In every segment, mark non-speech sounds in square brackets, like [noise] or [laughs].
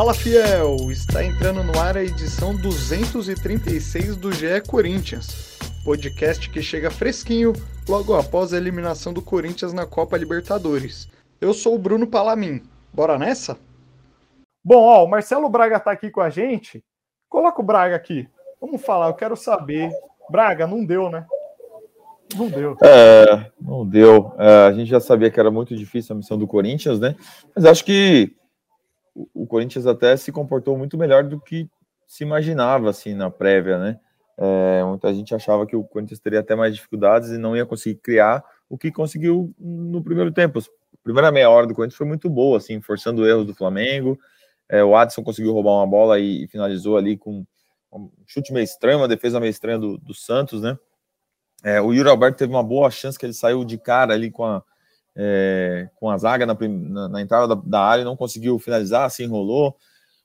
Fala fiel, está entrando no ar a edição 236 do GE Corinthians, podcast que chega fresquinho logo após a eliminação do Corinthians na Copa Libertadores. Eu sou o Bruno Palamin, bora nessa? Bom, ó, o Marcelo Braga está aqui com a gente. Coloca o Braga aqui. Vamos falar, eu quero saber. Braga, não deu, né? Não deu. É, não deu. É, a gente já sabia que era muito difícil a missão do Corinthians, né? Mas acho que o Corinthians até se comportou muito melhor do que se imaginava, assim, na prévia, né? É, muita gente achava que o Corinthians teria até mais dificuldades e não ia conseguir criar o que conseguiu no primeiro tempo. A primeira meia hora do Corinthians foi muito boa, assim, forçando erros do Flamengo. É, o Adson conseguiu roubar uma bola e, finalizou ali com um chute meio estranho, uma defesa meio estranha do, do Santos, né? É, o Yuri Alberto teve uma boa chance que ele saiu de cara ali com a, é, com a zaga na, na, na entrada da, da, área, não conseguiu finalizar, se enrolou.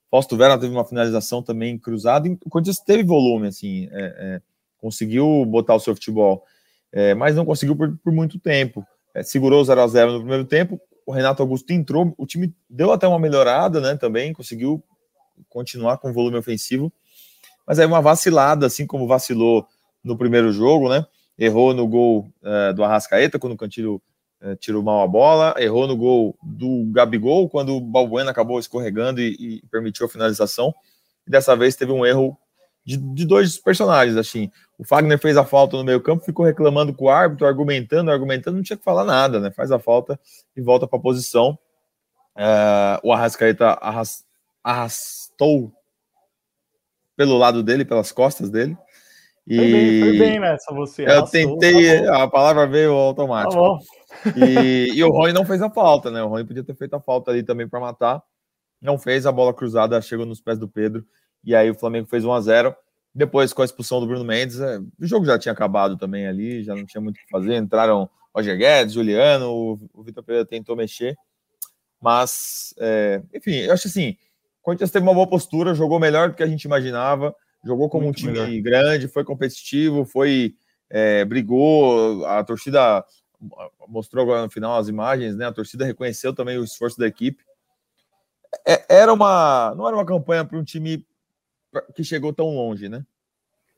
Fausto Vera teve uma finalização também cruzada. O Corinthians teve volume, assim, é, é conseguiu botar o seu futebol, é, mas não conseguiu por, por muito tempo. É, segurou 0 a 0 no primeiro tempo. O Renato Augusto entrou, o time deu até uma melhorada, né? Também conseguiu continuar com volume ofensivo, mas aí uma vacilada, assim como vacilou no primeiro jogo, né? errou no gol do Arrascaeta, quando o Cantilho tirou mal a bola, errou no gol do Gabigol, quando o Balbuena acabou escorregando e, e permitiu a finalização. E dessa vez teve um erro de, de, dois personagens, assim. O Fagner fez a falta no meio campo, ficou reclamando com o árbitro, argumentando, argumentando, não tinha que falar nada, né? Faz a falta e volta para a posição. Uh, o Arrascaeta arras, arrastou pelo lado dele, pelas costas dele, e... Foi, bem, foi bem nessa você. Eu tentei, tá a palavra veio automática. Tá e, e, o Rony não fez a falta, né? O Rony podia ter feito a falta ali também para matar. Não fez, a bola cruzada chegou nos pés do Pedro. E aí o Flamengo fez 1 a 0 Depois, com a expulsão do Bruno Mendes, é, o jogo já tinha acabado também ali, já não tinha muito o que fazer. Entraram Roger Guedes, Juliano, o, o Vitor Pereira tentou mexer. Mas, é, enfim, eu acho assim, o Corinthians teve uma boa postura, jogou melhor do que a gente imaginava jogou como Muito um time melhor. grande, foi competitivo, foi é, brigou, a torcida mostrou agora no final as imagens, né? A torcida reconheceu também o esforço da equipe. É, era uma, não era uma campanha para um time que chegou tão longe, né?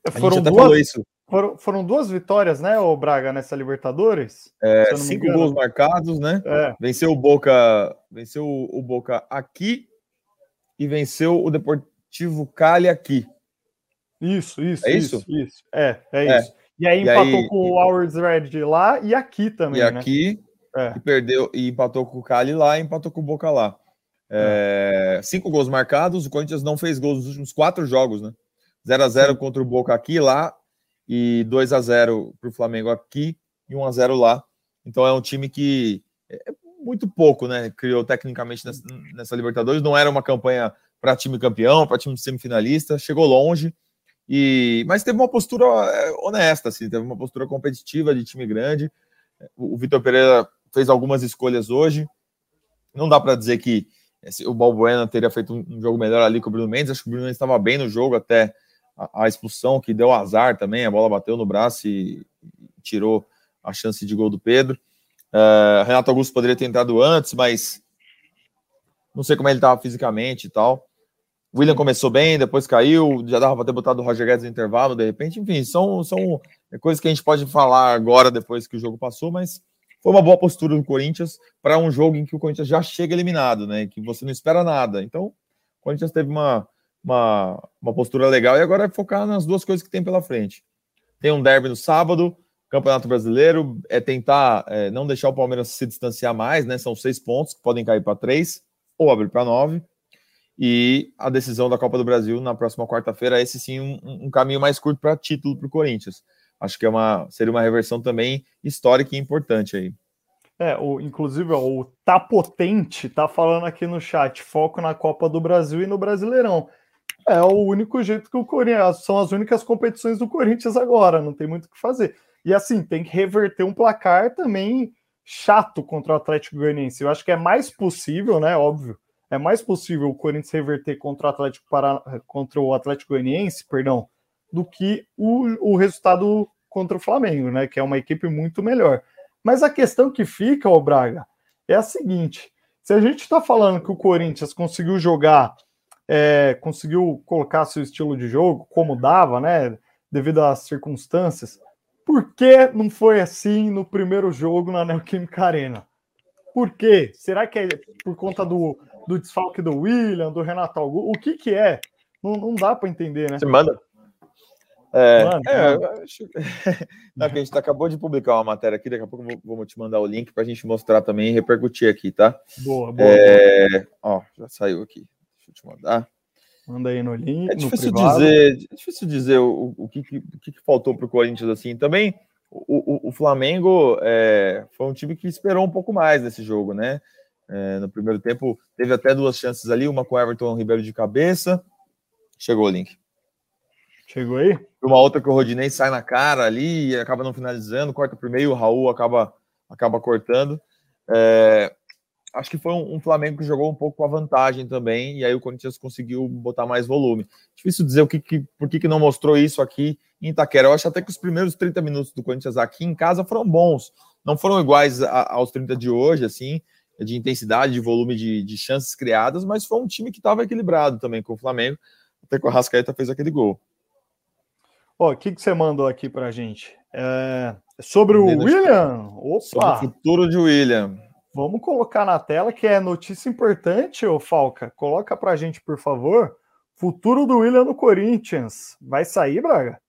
A foram duas, foram, foram, duas vitórias, né, o Braga nessa Libertadores? É, cinco gols marcados, né? É. Venceu o Boca, venceu o Boca aqui e venceu o Deportivo Cali aqui. Isso, isso, é isso, isso, isso. É, é, é, isso. E aí empatou e aí, com o Howard's Red lá e aqui também. E né? aqui é. e perdeu e empatou com o Cali lá e empatou com o Boca lá. É, é. cinco gols marcados, o Corinthians não fez gols nos últimos quatro jogos, né? 0 a 0 contra o Boca aqui lá e 2 a 0 para o Flamengo aqui e 1 a 0 lá. Então é um time que é muito pouco, né? Criou tecnicamente nessa, nessa Libertadores. Não era uma campanha para time campeão, para time semifinalista. Chegou longe e, mas teve uma postura é, honesta, assim, teve uma postura competitiva de time grande. O, Vitor Pereira fez algumas escolhas hoje. Não dá para dizer que o Balbuena teria feito um, jogo melhor ali com o Bruno Mendes. Acho que o Bruno Mendes estava bem no jogo até a, a, expulsão, que deu azar também. A bola bateu no braço e, e tirou a chance de gol do Pedro. Uh, Renato Augusto poderia ter entrado antes, mas não sei como ele estava fisicamente e tal. William começou bem, depois caiu, já dava para ter botado o Roger Guedes no intervalo, de repente, enfim, são, são coisas que a gente pode falar agora, depois que o jogo passou, mas foi uma boa postura do Corinthians para um jogo em que o Corinthians já chega eliminado, né? Que você não espera nada. Então, o Corinthians teve uma, uma, uma postura legal e agora é focar nas duas coisas que tem pela frente. Tem um derby no sábado, Campeonato Brasileiro, é tentar é, não deixar o Palmeiras se distanciar mais, né? São seis pontos que podem cair para três ou abrir para nove e a decisão da Copa do Brasil na próxima quarta-feira. Esse sim um, um caminho mais curto para título para o Corinthians. Acho que é uma, seria uma reversão também histórica e importante aí. É, o, inclusive ó, o Tá Potente tá falando aqui no chat, foco na Copa do Brasil e no Brasileirão. É o único jeito que o Corinthians. São as únicas competições do Corinthians agora, não tem muito o que fazer. E assim, tem que reverter um placar também chato contra o Atlético Goianiense. Eu acho que é mais possível, né? Óbvio, é mais possível o Corinthians reverter contra o Atlético, para, contra o Atlético Goianiense, perdão, do que o, o resultado contra o Flamengo, né? Que é uma equipe muito melhor. Mas a questão que fica, o Braga, é a seguinte: se a gente está falando que o Corinthians conseguiu jogar é, conseguiu colocar seu estilo de jogo como dava, né? Devido às circunstâncias. Por que não foi assim no primeiro jogo na Neoquímica Arena? Por quê? Será que é por conta do, do desfalque do William, do Renato Augusto? O que que é? Não, não dá para entender, né? Você manda. É, é, acho... Não, [laughs] a gente acabou de publicar uma matéria aqui, daqui a pouco eu vou, vou te mandar o link para a gente mostrar também e repercutir aqui, tá? Boa, boa. É... Boa. Ó, já saiu aqui. Deixa eu te mandar. Manda aí no link. É difícil dizer, é difícil dizer o, o, que, o que, faltou para o Corinthians assim. Também o, o, o Flamengo é, foi um time que esperou um pouco mais nesse jogo, né? É, no primeiro tempo teve até duas chances ali, uma com Everton Ribeiro de cabeça. Chegou o link. Chegou aí? Uma outra que o Rodinei sai na cara ali e acaba não finalizando, corta por meio, o Raul acaba, acaba cortando. É, acho que foi um, um, Flamengo que jogou um pouco com a vantagem também, e aí o Corinthians conseguiu botar mais volume. Difícil dizer o que, que por que, que não mostrou isso aqui em Itaquera. Eu acho até que os primeiros 30 minutos do Corinthians aqui em casa foram bons. Não foram iguais a, aos 30 de hoje, assim, de intensidade, de volume de, de chances criadas, mas foi um time que estava equilibrado também com o Flamengo, até que o Rascaeta fez aquele gol. O que, que você mandou aqui pra gente? É... Sobre o William? Opa! Sobre o futuro de William. Vamos colocar na tela que é notícia importante, ô Falca. Coloca pra gente, por favor. Futuro do William no Corinthians. Vai sair, Braga?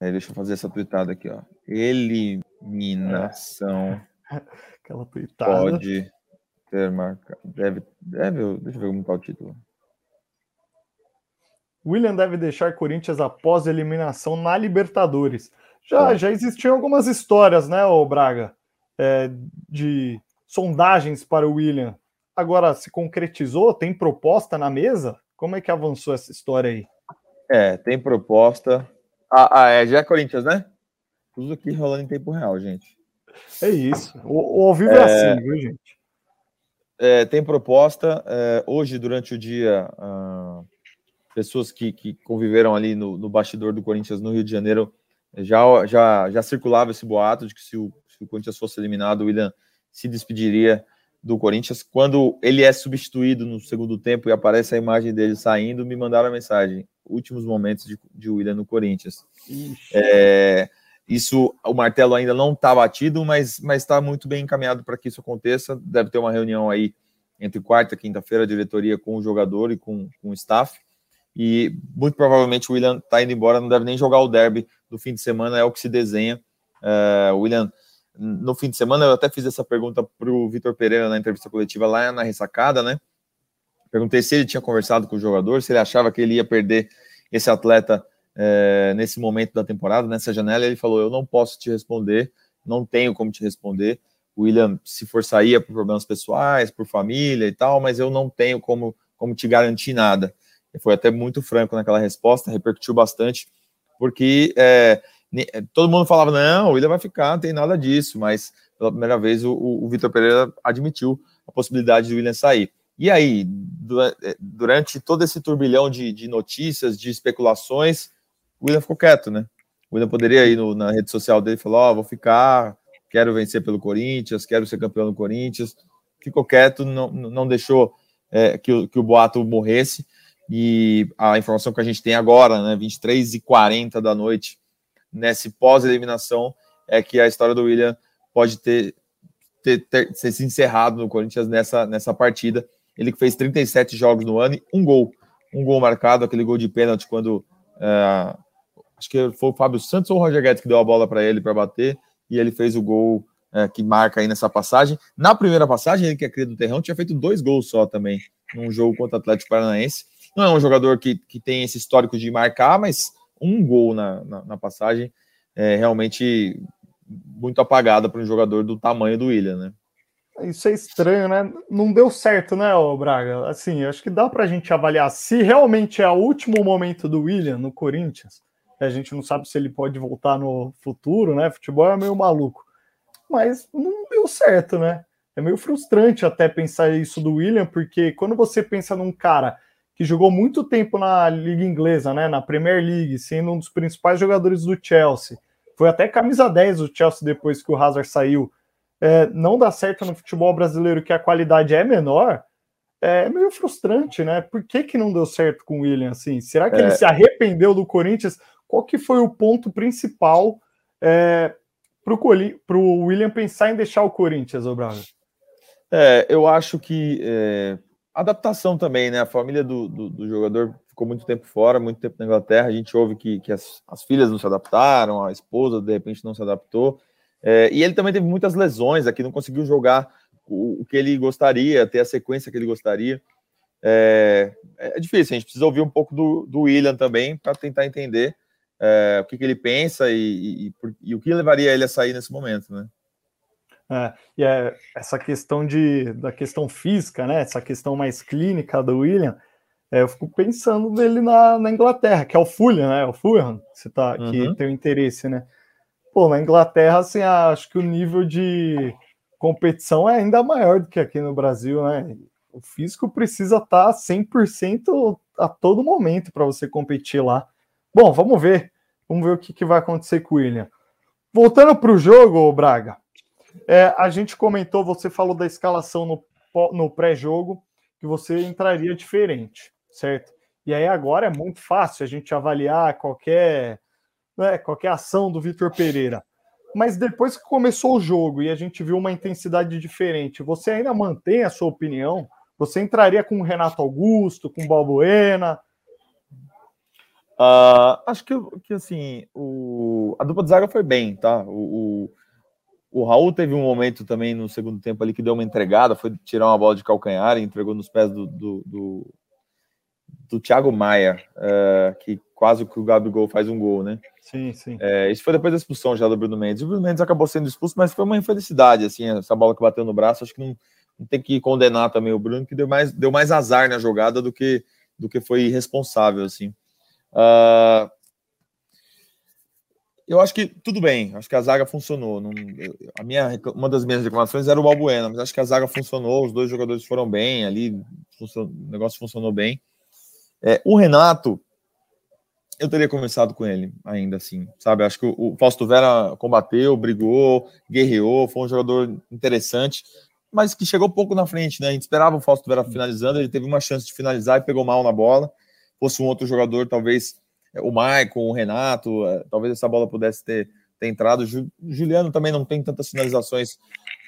É, deixa eu fazer essa tweetada aqui, ó. Eliminação. É. [laughs] Aquela tweetada. Pode ter marcado. Deve, deve. Deixa eu ver como tá o título. William deve deixar Corinthians após eliminação na Libertadores. Já, é. já existiam algumas histórias, né, o Braga? é, de sondagens para o William agora se concretizou? Tem proposta na mesa? Como é que avançou essa história aí? É, tem proposta. Ah, ah é, já é Corinthians, né? Tudo aqui rolando em tempo real, gente. É isso. O, o ao vivo é, é assim, viu, gente? É, tem proposta. É, hoje, durante o dia, ah, pessoas que, que conviveram ali no, no bastidor do Corinthians no Rio de Janeiro já, já, já circulava esse boato de que se o se o Corinthians fosse eliminado, o William se despediria do Corinthians. Quando ele é substituído no segundo tempo e aparece a imagem dele saindo, me mandaram a mensagem: últimos momentos de, de William no Corinthians. É, isso, o martelo ainda não está batido, mas está muito bem encaminhado para que isso aconteça. Deve ter uma reunião aí entre quarta e quinta-feira, a diretoria com o jogador e com, com o staff. E muito provavelmente o William está indo embora, não deve nem jogar o derby do fim de semana, é o que se desenha. Uh, William no fim de semana, eu até fiz essa pergunta para o Vitor Pereira na entrevista coletiva lá na ressacada, né? Perguntei se ele tinha conversado com o jogador, se ele achava que ele ia perder esse atleta é, nesse momento da temporada, nessa janela. Ele falou: Eu não posso te responder, não tenho como te responder. O William, se for sair, é por problemas pessoais, por família e tal, mas eu não tenho como, como te garantir nada. Ele foi até muito franco naquela resposta, repercutiu bastante, porque é, eh, todo mundo falava, não, o William vai ficar, não tem nada disso, mas pela primeira vez o, o Vitor Pereira admitiu a possibilidade de o William sair. E aí, eh, durante todo esse turbilhão de, de notícias, de especulações, o William ficou quieto, né? O William poderia ir no, na rede social dele e falar: Ó, oh, vou ficar, quero vencer pelo Corinthians, quero ser campeão do Corinthians. Ficou quieto, não, não deixou é, que, o, que o boato morresse. E a informação que a gente tem agora, né, 23 e 40 da noite, nesse pós-eliminação é que a história do William pode ter, ter, ter, ter se encerrado no Corinthians nessa, nessa partida. Ele que fez 37 jogos no ano e um gol. Um gol marcado, aquele gol de pênalti quando. É, acho que foi o Fábio Santos ou o Roger Guedes que deu a bola para ele para bater e ele fez o gol é, que marca aí nessa passagem. Na primeira passagem, ele que é criado do Terrão tinha feito dois gols só também, num jogo contra o Atlético Paranaense. Não é um jogador que, que tem esse histórico de marcar, mas um gol na, na, na passagem, é realmente muito apagada para um jogador do tamanho do William, né? Isso é estranho, né? Não deu certo, né, Braga? Assim, acho que dá para a gente avaliar se realmente é o último momento do William no Corinthians. A gente não sabe se ele pode voltar no futuro, né? Futebol é meio maluco. Mas não deu certo, né? É meio frustrante até pensar isso do William, porque quando você pensa num cara que jogou muito tempo na Liga Inglesa, né, na Premier League, sendo um dos principais jogadores do Chelsea. Foi até camisa 10 do Chelsea depois que o Hazard saiu. É, não dá certo no futebol brasileiro que a qualidade é menor. é meio frustrante, né? Por que, que não deu certo com o William assim? Será que é. ele se arrependeu do Corinthians? Qual que foi o ponto principal é, para o William pensar em deixar o Corinthians, Obraga? É, eu acho que é, adaptação também, né? A família do, do, do, jogador ficou muito tempo fora, muito tempo na Inglaterra. A gente ouve que, que as, as filhas não se adaptaram, a esposa de repente não se adaptou. É, e ele também teve muitas lesões aqui, não conseguiu jogar o, o, que ele gostaria, ter a sequência que ele gostaria. É, é difícil, a gente precisa ouvir um pouco do, do William também para tentar entender é, o que, que, ele pensa e, e, e, o que levaria ele a sair nesse momento, né? É, e é essa questão de, da questão física, né? Essa questão mais clínica do William, é, eu fico pensando nele na, na, Inglaterra, que é o Fulham, né? O Fulham, você tá, uhum. que tem o interesse, né? Pô, na Inglaterra, assim, acho que o nível de competição é ainda maior do que aqui no Brasil, né? O físico precisa estar tá 100% a todo momento para você competir lá. Bom, vamos ver. Vamos ver o que, que vai acontecer com o William. Voltando para o jogo, Braga, é, a gente comentou, você falou da escalação no, no pré-jogo, que você entraria diferente, certo? E aí agora é muito fácil a gente avaliar qualquer, né, qualquer ação do Vitor Pereira. Mas depois que começou o jogo e a gente viu uma intensidade diferente, você ainda mantém a sua opinião? Você entraria com o Renato Augusto, com o Balbuena? Uh, acho que, que assim, o, a dupla de zaga foi bem, tá? O, o, o Raul teve um momento também no segundo tempo ali que deu uma entregada, foi tirar uma bola de calcanhar e entregou nos pés do, do, do, do Thiago Maia, uh, que quase que o Gabigol faz um gol, né? Sim, sim. É, isso foi depois da expulsão já do Bruno Mendes. O Bruno Mendes acabou sendo expulso, mas foi uma infelicidade, assim, essa bola que bateu no braço. Acho que não, não tem que condenar também o Bruno, que deu mais, deu mais azar na jogada do que, do que foi irresponsável, assim. Uh, eu acho que tudo bem, acho que a zaga funcionou. Não, a minha, uma das minhas reclamações era o Balbuena, mas acho que a zaga funcionou, os dois jogadores foram bem ali, o negócio funcionou bem. É, o Renato, eu teria começado com ele ainda assim, sabe? Acho que o, o Fausto Vera combateu, brigou, guerreou, foi um jogador interessante, mas que chegou pouco na frente, né? A gente esperava o Fausto Vera finalizando, ele teve uma chance de finalizar e pegou mal na bola. Fosse um outro jogador, talvez o Maicon, o Renato, é, talvez essa bola pudesse ter, ter entrado. O Juliano também não tem tantas finalizações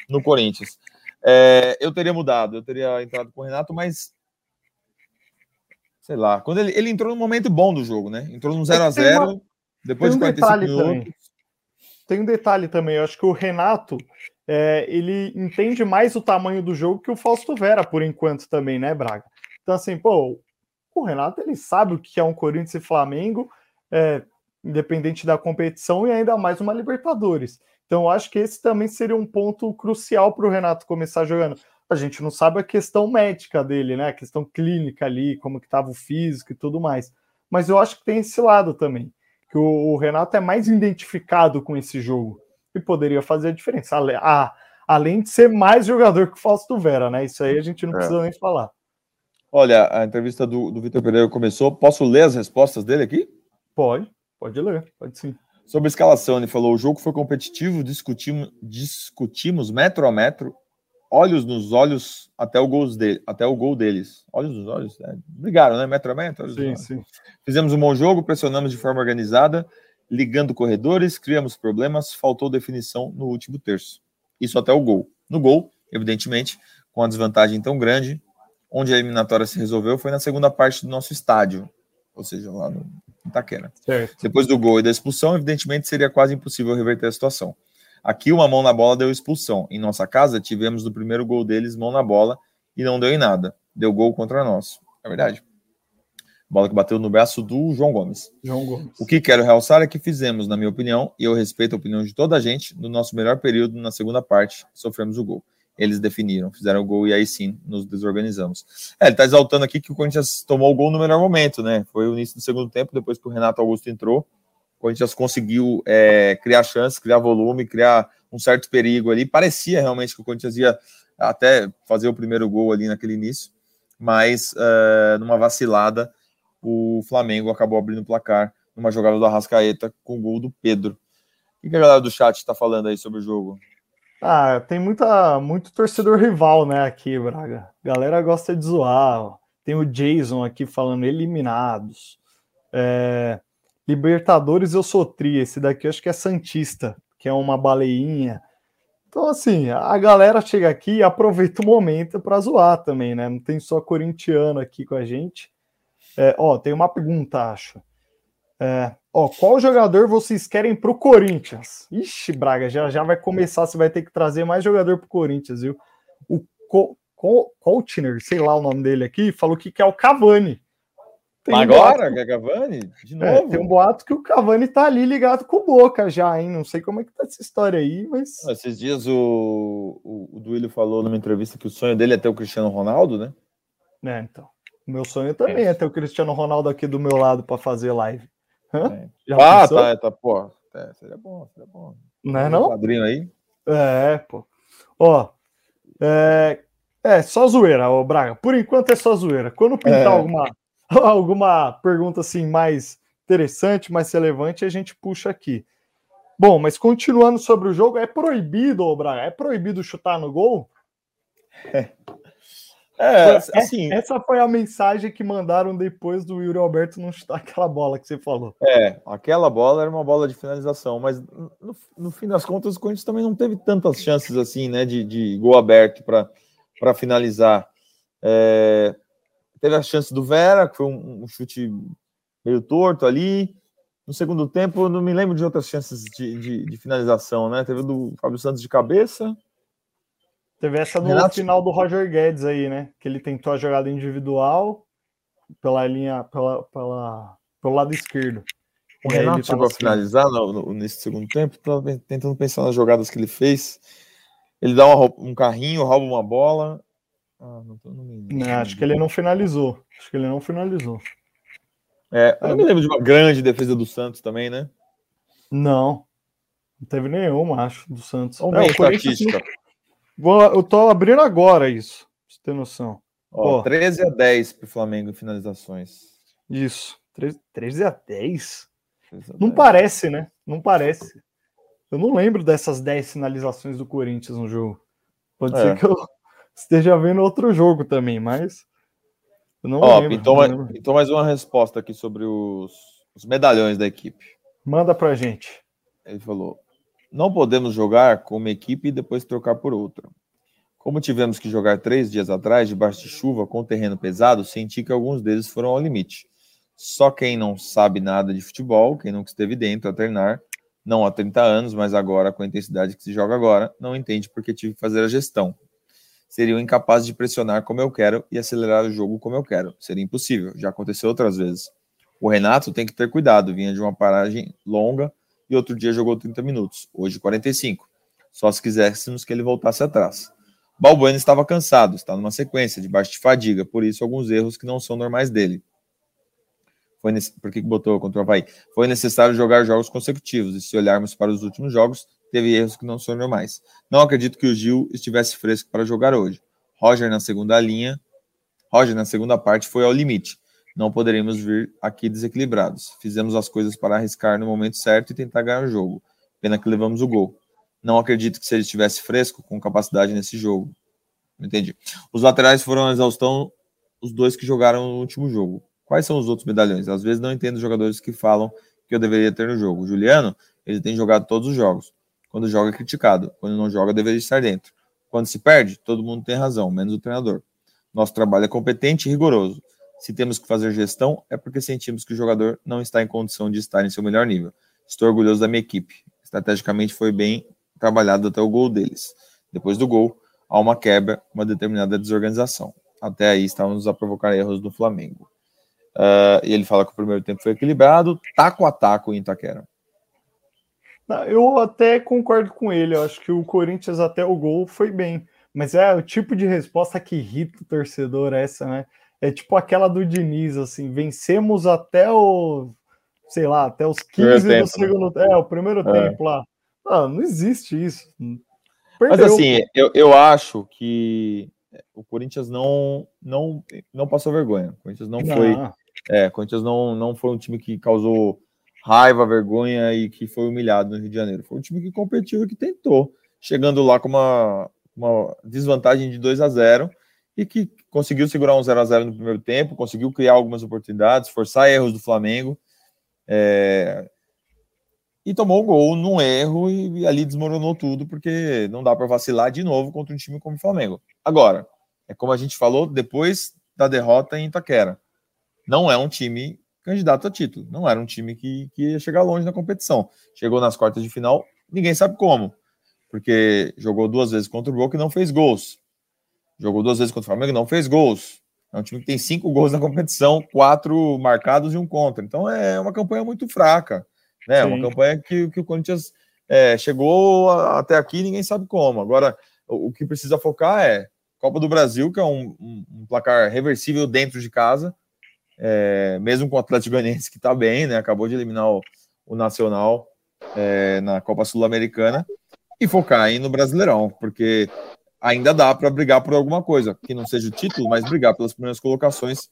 no Corinthians. É, eu teria mudado, eu teria entrado com o Renato, mas sei lá, quando ele, ele entrou num momento bom do jogo, né? Entrou no 0 a 0 uma... depois um de 45 minutos. Também. Tem um detalhe também, eu acho que o Renato é, ele entende mais o tamanho do jogo que o Fausto Vera, por enquanto, também, né, Braga? Então, assim, pô, o Renato ele sabe o que é um Corinthians e Flamengo, é, independente da competição, e ainda mais uma Libertadores. Então, eu acho que esse também seria um ponto crucial para o Renato começar jogando. A gente não sabe a questão médica dele, né? A questão clínica ali, como que estava o físico e tudo mais. Mas eu acho que tem esse lado também, que o, o Renato é mais identificado com esse jogo e poderia fazer a diferença. A, além de ser mais jogador que o Fausto Vera, né? Isso aí a gente não é. precisa nem falar. Olha, a entrevista do, do Vitor Pereira começou. Posso ler as respostas dele aqui? Pode, pode ler, pode sim. Sobre a escalação, ele falou: o jogo foi competitivo, discutimos, discutimos metro a metro, olhos nos olhos até o, gols dele, até o gol deles. Olhos nos olhos? É, brigaram, né? Metro a metro? Sim, sim. Fizemos um bom jogo, pressionamos de forma organizada, ligando corredores, criamos problemas, faltou definição no último terço. Isso até o gol. No gol, evidentemente, com a desvantagem tão grande, onde a eliminatória se resolveu foi na segunda parte do nosso estádio, ou seja, lá no Itaquera. Certo. Depois do gol e da expulsão, evidentemente seria quase impossível reverter a situação. Aqui, uma mão na bola deu expulsão. Em nossa casa, tivemos no primeiro gol deles mão na bola e não deu em nada. Deu gol contra nós. É verdade. Bola que bateu no braço do João Gomes. João Gomes. O que quero realçar é que fizemos, na minha opinião, e eu respeito a opinião de toda a gente, no nosso melhor período, na segunda parte, sofremos o gol eles definiram, fizeram o gol e aí sim nos desorganizamos. É, ele está exaltando aqui que o Corinthians tomou o gol no melhor momento, né? Foi o início do segundo tempo, depois que o Renato Augusto entrou, o Corinthians conseguiu é, criar chance, criar volume, criar um certo perigo ali. Parecia realmente que o Corinthians ia até fazer o primeiro gol ali naquele início, mas é, numa vacilada, o Flamengo acabou abrindo o placar numa jogada do Arrascaeta com o gol do Pedro. O que a galera do chat está falando aí sobre o jogo? Ah, tem muita, muito torcedor rival, né, aqui, Braga. Galera gosta de zoar. Tem o Jason aqui falando eliminados. É, Libertadores eu sou tri. Esse daqui eu acho que é Santista, que é uma baleinha. Então, assim, a galera chega aqui e aproveita o momento para zoar também, né? Não tem só corintiano aqui com a gente. É, ó, tem uma pergunta, acho. É, ó, qual jogador vocês querem para o Corinthians? Ixi, Braga, já, já vai começar, você vai ter que trazer mais jogador para o Corinthians, viu? O Co Co sei lá o nome dele aqui, falou que quer o Cavani. Tem Agora, um Cavani? De é, novo? É, tem um boato que o Cavani tá ali ligado com o Boca já, hein? Não sei como é que tá essa história aí, mas. Esses dias o, o, o Duílio falou numa entrevista que o sonho dele é ter o Cristiano Ronaldo, né? É, então. O meu sonho também é, é ter o Cristiano Ronaldo aqui do meu lado para fazer live. É. ah, pensou? tá, tá, pô. É, seria bom, seria bom. Não é não? Aí. É, pô. Ó, é, é só zoeira, ô Braga. Por enquanto é só zoeira. Quando pintar é. alguma [laughs] alguma pergunta assim mais interessante, mais relevante, a gente puxa aqui. Bom, mas continuando sobre o jogo, é proibido, Braga? É proibido chutar no gol? É. É, assim, essa foi a mensagem que mandaram depois do Yuri Alberto não chutar aquela bola que você falou. É, aquela bola era uma bola de finalização, mas no, no fim das contas o Corinthians também não teve tantas chances assim, né, de, de gol aberto para finalizar. É, Teve a chance do Vera, que foi um, um chute meio torto ali. No segundo tempo, não me lembro de outras chances de, de, de finalização, né? Teve do Fábio Santos de cabeça. Teve essa no Renato... final do Roger Guedes aí, né? Que ele tentou a jogada individual pela linha, pela, pela, pelo lado esquerdo. O Renato chegou a assim. finalizar no, no, nesse segundo tempo, tentando pensar nas jogadas que ele fez. Ele dá uma, um carrinho, rouba uma bola, ah, não tô, não me... não, acho que ele não finalizou. Acho que ele não finalizou. É, eu não me lembro de uma grande defesa do Santos também, né? Não. Não teve nenhuma, acho, do Santos. Vamos é, estatística. Vou, eu tô abrindo agora isso, pra você ter noção. Ó, Ó 13 a 10 pro Flamengo em finalizações. Isso. 13, 13 a 10? 13 a não 10. parece, né? Não parece. Eu não lembro dessas 10 finalizações do Corinthians no jogo. Pode é. ser que eu, [laughs] esteja vendo outro jogo também, mas eu não Ó, lembro, então, não lembro. então mais uma resposta aqui sobre os, os medalhões da equipe. Manda pra gente. Ele falou: não podemos jogar com uma equipe e depois trocar por outra. Como tivemos que jogar três dias atrás, debaixo de chuva, com terreno pesado, senti que alguns deles foram ao limite. Só quem não sabe nada de futebol, quem nunca esteve dentro a treinar, não há 30 anos, mas agora com a intensidade que se joga agora, não entende porque tive que fazer a gestão seriam incapazes de pressionar como eu quero e acelerar o jogo como eu quero. Seria impossível, já aconteceu outras vezes. O Renato tem que ter cuidado, vinha de uma paragem longa e outro dia jogou 30 minutos, hoje 45. Só se quiséssemos que ele voltasse atrás. Balbuena estava cansado, está numa sequência, debaixo de fadiga, por isso alguns erros que não são normais dele. Foi nesse... Por que, que botou contra o Havaí? Foi necessário jogar jogos consecutivos, e se olharmos para os últimos jogos, teve erros que não são normais. Não acredito que o Gil estivesse fresco para jogar hoje. Roger na segunda linha, Roger na segunda parte foi ao limite. Não poderíamos vir aqui desequilibrados. Fizemos as coisas para arriscar no momento certo e tentar ganhar o jogo. Pena que levamos o gol. Não acredito que se ele estivesse fresco, com capacidade nesse jogo. Entendi. Os laterais foram a exaustão, os dois que jogaram no último jogo. Quais são os outros medalhões? Às vezes não entendo os jogadores que falam que eu deveria ter no jogo. O Juliano, ele tem jogado todos os jogos. Quando joga, é criticado. Quando não joga, deveria estar dentro. Quando se perde, todo mundo tem razão, menos o treinador. Nosso trabalho é competente e rigoroso. Se temos que fazer gestão, é porque sentimos que o jogador não está em condição de estar em seu melhor nível. Estou orgulhoso da minha equipe. Estrategicamente foi bem trabalhado até o gol deles. Depois do gol, há uma quebra, uma determinada desorganização. Até aí estávamos a provocar erros do Flamengo. Uh, e ele fala que o primeiro tempo foi equilibrado, taco a taco em Itaquera. Eu até concordo com ele. Eu acho que o Corinthians até o gol foi bem. Mas é o tipo de resposta que irrita o torcedor essa, né? É tipo aquela do Diniz, assim, vencemos até o, sei lá, até os 15 do né? segundo tempo. É, o primeiro é. tempo lá. Ah, não existe isso. Perdeu. Mas assim, eu, eu acho que o Corinthians não, não, não passou vergonha. O Corinthians não, não. foi. É, o Corinthians não, não foi um time que causou raiva, vergonha e que foi humilhado no Rio de Janeiro. Foi um time que competiu e que tentou. chegando lá com uma, uma desvantagem de 2 a 0 e que conseguiu segurar um 0 a 0 no primeiro tempo, conseguiu criar algumas oportunidades, forçar erros do Flamengo. É, e tomou um gol num erro e, e ali desmoronou tudo, porque não dá para vacilar de novo contra um time como o Flamengo. Agora, é como a gente falou depois da derrota em Itaquera. Não é um time candidato a título, não era um time que, que ia chegar longe na competição. Chegou nas quartas de final, ninguém sabe como, porque jogou duas vezes contra o Boca e não fez gols. Jogou duas vezes contra o Flamengo e não fez gols. É um time que tem cinco gols na competição, quatro marcados e um contra. Então é uma campanha muito fraca. Né? Sim. Uma campanha que, que o Corinthians é, chegou até aqui ninguém sabe como. Agora, o, o, que precisa focar é Copa do Brasil, que é um, um, um placar reversível dentro de casa, é, mesmo com o Atlético Goianiense que está bem, né? Acabou de eliminar o, o Nacional é, na Copa Sul-Americana e focar aí no Brasileirão, porque ainda dá para brigar por alguma coisa, que não seja o título, mas brigar pelas primeiras colocações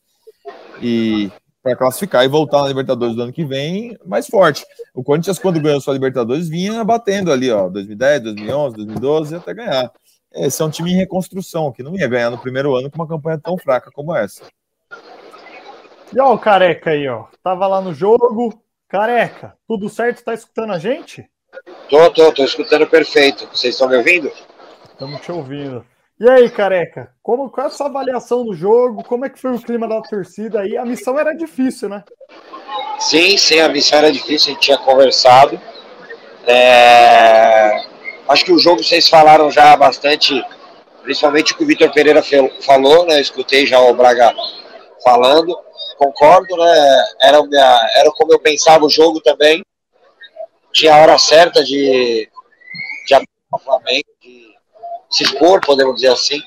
e para classificar e voltar na Libertadores do ano que vem mais forte. O Corinthians, quando ganhou sua Libertadores, vinha batendo ali, ó, 2010, 2011, 2012, até ganhar. Esse é um time em reconstrução, que não ia ganhar no primeiro ano com uma campanha tão fraca como essa. E ó, o Careca aí, ó. Tava lá no jogo. Careca, tudo certo? Tá escutando a gente? Tô, tô, tô escutando perfeito. Vocês estão me ouvindo? Estamos te ouvindo. E aí, careca, como, qual é a sua avaliação do jogo? Como é que foi o clima da torcida aí? A missão era difícil, né? Sim, sim, a missão era difícil, a gente tinha conversado. É... Acho que o jogo vocês falaram já bastante, principalmente o que o Vitor Pereira falou, né? Eu escutei já o Braga falando, concordo, né? Era, minha... era como eu pensava o jogo também. Tinha a hora certa de, de abrir o Flamengo, se expor, podemos dizer assim.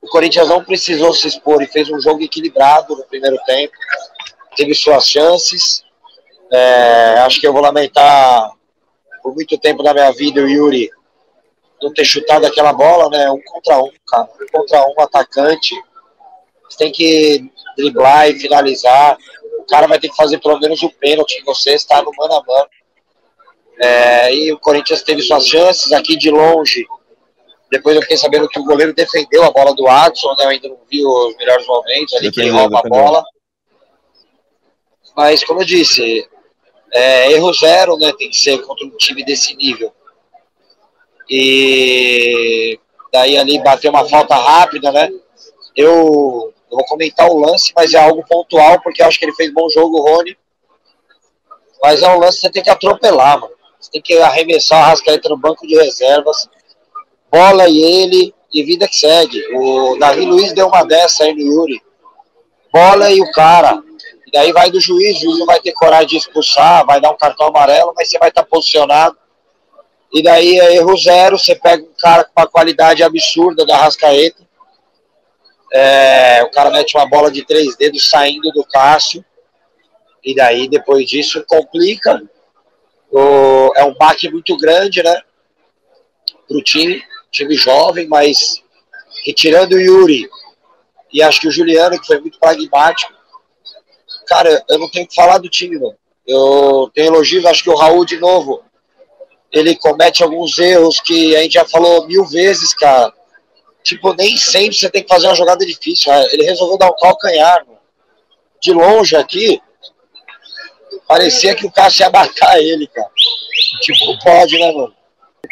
O Corinthians não precisou se expor e fez um jogo equilibrado no primeiro tempo. Teve suas chances. É, acho que eu vou lamentar por muito tempo da minha vida o Yuri não ter chutado aquela bola, né? Um contra um, cara. Um contra um atacante. Você tem que driblar e finalizar. O cara vai ter que fazer pelo menos o pênalti em você, está no mano a mano. É, e o Corinthians teve suas chances aqui de longe depois eu fiquei sabendo que o goleiro defendeu a bola do Adson, né? Eu ainda não vi os melhores momentos ali, defendeu, que ele rouba a bola. Mas, como eu disse, é, erro zero, né? Tem que ser contra um time desse nível. E daí ali bater uma falta rápida, né? Eu, eu vou comentar o lance, mas é algo pontual, porque eu acho que ele fez bom jogo, o Rony. Mas é um lance que você tem que atropelar, mano. Você tem que arremessar a Rascaeta no banco de reservas bola e ele, e vida que segue. O Davi Luiz deu uma dessa aí no Yuri. Bola e o cara. E daí vai do juiz, o juiz não vai ter coragem de expulsar, vai dar um cartão amarelo, mas você vai estar posicionado. E daí é erro zero, você pega um cara com uma qualidade absurda da Rascaeta. É, o cara mete uma bola de três dedos saindo do Cássio. E daí, depois disso, complica. O, é um baque muito grande, né? Para o time time jovem, mas que tirando o Yuri e acho que o Juliano, que foi muito pragmático, cara, eu não tenho que falar do time, mano. Eu tenho elogios, acho que o Raul, de novo, ele comete alguns erros que a gente já falou mil vezes, cara. Tipo, nem sempre você tem que fazer uma jogada difícil. Ele resolveu dar um calcanhar, mano. De longe aqui, parecia que o cara ia matar ele, cara. Tipo, pode, né, mano?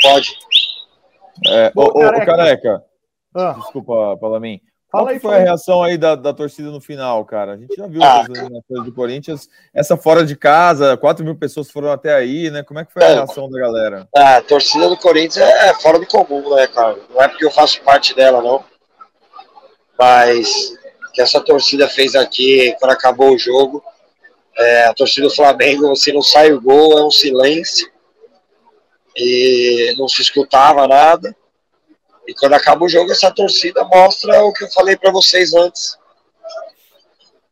Pode. É, Bom, ô, careca. Ô, careca. Ah. Desculpa, Palamin. Qual Fala aí, foi a reação aí da, da torcida no final, cara? A gente já viu ah. as eliminações do Corinthians. Essa fora de casa, 4 mil pessoas foram até aí, né? Como é que foi a é. reação da galera? Ah, a torcida do Corinthians é fora do comum, né, cara? Não é porque eu faço parte dela, não. Mas que essa torcida fez aqui quando acabou o jogo. É, a torcida do Flamengo, se não sai o gol, é um silêncio e não se escutava nada. E quando acaba o jogo, essa torcida mostra o que eu falei para vocês antes.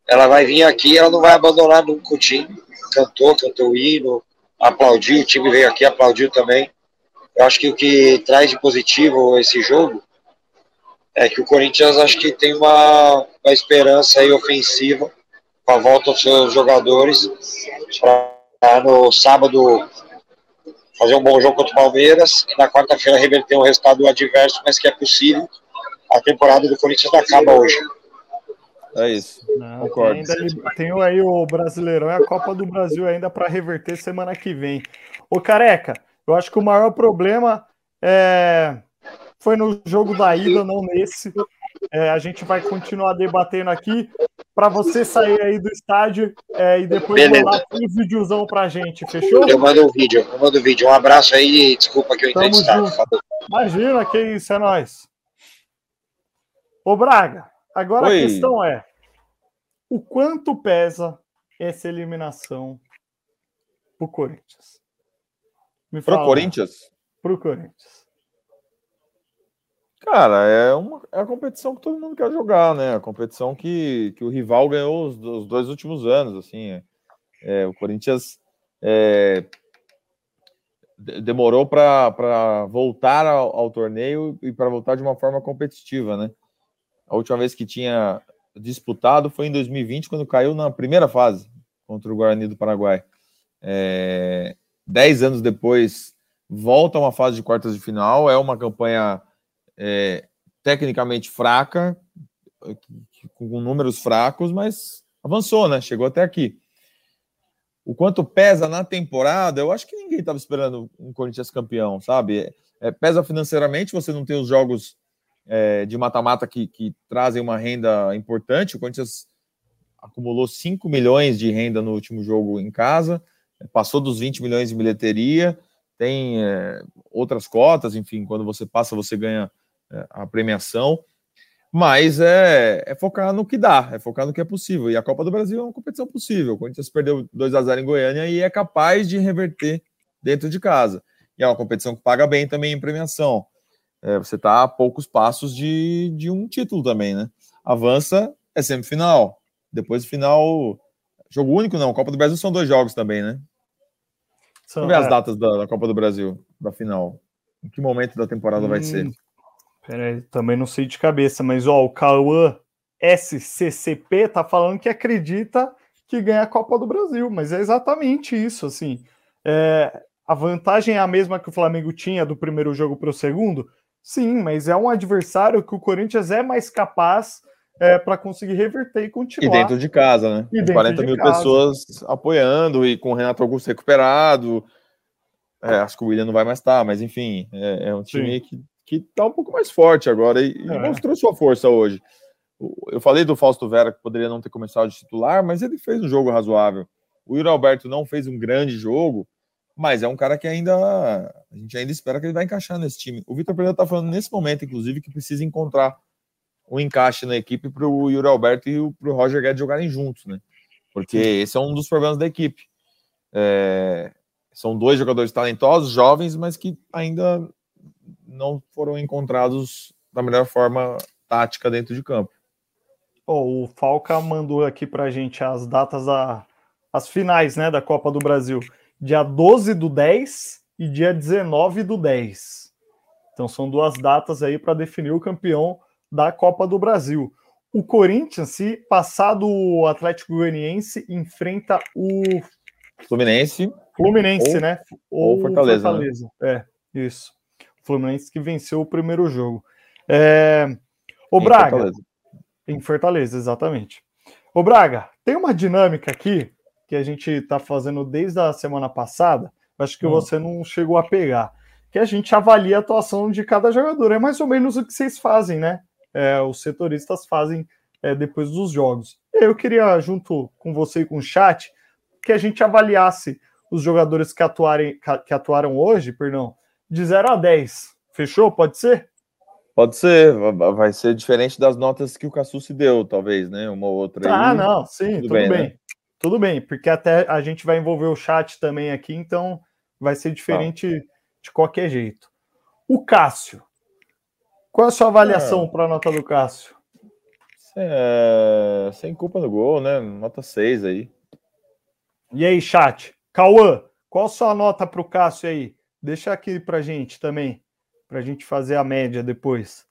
Ela vai vir aqui, ela não vai abandonar nunca o time. Cantou, cantou o hino, aplaudiu, o time veio aqui, aplaudiu também. Eu acho que o que traz de positivo esse jogo é que o Corinthians acho que tem uma, uma esperança aí ofensiva com a volta dos seus jogadores no sábado fazer um bom jogo contra o Palmeiras e na quarta-feira reverter um resultado adverso, mas que é possível. A temporada do Corinthians acaba hoje. É isso. Não, Concordo. Tem, ainda, tem aí o Brasileirão e a Copa do Brasil ainda para reverter semana que vem. Ô Careca, eu acho que o maior problema é... foi no jogo da ida, não nesse. É, a gente vai continuar debatendo aqui para você sair aí do estádio é, e depois Beleza. mandar um videozão pra gente, fechou? Eu mando um vídeo, eu mando um vídeo. Um abraço aí desculpa que eu entrei de Imagina, que isso, é nóis. Ô Braga, agora Oi. a questão é o quanto pesa essa eliminação pro Corinthians? Me pro Corinthians? Pro Corinthians. Cara, é, uma, é a competição que todo mundo quer jogar, né? A competição que, que o rival ganhou os, os dois últimos anos, assim. É, é o Corinthians é, demorou para voltar ao, ao, torneio e para voltar de uma forma competitiva, né? A última vez que tinha disputado foi em 2020, quando caiu na primeira fase contra o Guarani do Paraguai. É, dez anos depois, volta a uma fase de quartas de final. É uma campanha é, tecnicamente fraca, com números fracos, mas avançou, né? Chegou até aqui. O quanto pesa na temporada, eu acho que ninguém estava esperando um Corinthians campeão, sabe? É, é, pesa financeiramente, você não tem os jogos é, de mata-mata que, que, trazem uma renda importante. O Corinthians acumulou 5 milhões de renda no último jogo em casa, passou dos 20 milhões de bilheteria, tem é, outras cotas, enfim, quando você passa, você ganha é, a premiação. Mas é, é, focar no que dá, é focar no que é possível. E a Copa do Brasil é uma competição possível. O Corinthians perdeu 2 a 0 em Goiânia e é capaz de reverter dentro de casa. E é uma competição que paga bem também em premiação é, você está a poucos passos de, de um título também, né? Avança é semifinal. Depois final. Jogo único, não. Copa do Brasil são dois jogos também, né? São, Vamos ver é. as datas da, da, Copa do Brasil, da final. Em que momento da temporada hum, vai ser? Peraí, também não sei de cabeça, mas ó, o Cauã SCCP tá falando que acredita que ganha a Copa do Brasil, mas é exatamente isso, assim. É, a vantagem é a mesma que o Flamengo tinha do primeiro jogo para o segundo, Sim, mas é um adversário que o Corinthians é mais capaz é, para conseguir reverter e continuar. E dentro de casa, né? E com 40 mil casa. pessoas apoiando e com o Renato Augusto recuperado. É, acho que o William não vai mais estar, mas enfim, é, é um time que, que tá um pouco mais forte agora e, e, é. mostrou sua força hoje. Eu falei do Fausto Vera que poderia não ter começado de titular, mas ele fez um jogo razoável. O Yuri Alberto não fez um grande jogo, mas é um cara que ainda a gente ainda espera que ele vai encaixar nesse time. O Vitor Pereira está falando nesse momento, inclusive, que precisa encontrar um encaixe na equipe para o Yuri Alberto e para o Roger Guedes jogarem juntos, né? Porque esse é um dos problemas da equipe. É, são dois jogadores talentosos, jovens, mas que ainda não foram encontrados da melhor forma tática dentro de campo. Oh, o Falca mandou aqui para a gente as datas da as finais, né, da Copa do Brasil dia 12 do 10 e dia 19 do 10. Então são duas datas aí para definir o campeão da Copa do Brasil. O Corinthians, se passar do Atlético Goianiense, enfrenta o Fluminense. Fluminense, ou, né? Ou, ou Fortaleza. Fortaleza. Né? É, isso. Fluminense que venceu o primeiro jogo. É... O em Braga. Fortaleza. Em Fortaleza, exatamente. O Braga, tem uma dinâmica aqui que a gente está fazendo desde a semana passada, acho que hum. você não chegou a pegar, que a gente avalia a atuação de cada jogador. É mais ou menos o que vocês fazem, né? É, os setoristas fazem é, depois dos jogos. Eu queria, junto com você e com o chat, que a gente avaliasse os jogadores que, atuarem, que atuaram hoje, perdão, de 0 a 10. Fechou? Pode ser? Pode ser, vai ser diferente das notas que o Cassu se deu, talvez, né? Uma ou outra. Ah, não, sim, tudo, tudo bem. bem. Né? Tudo bem, porque até a gente vai envolver o chat também aqui, então vai ser diferente tá. de qualquer jeito. O Cássio. Qual é a sua avaliação é. para a nota do Cássio? É, sem culpa no gol, né? Nota 6 aí. E aí, chat? Cauã, qual a sua nota para o Cássio aí? Deixa aqui para gente também, para a gente fazer a média depois.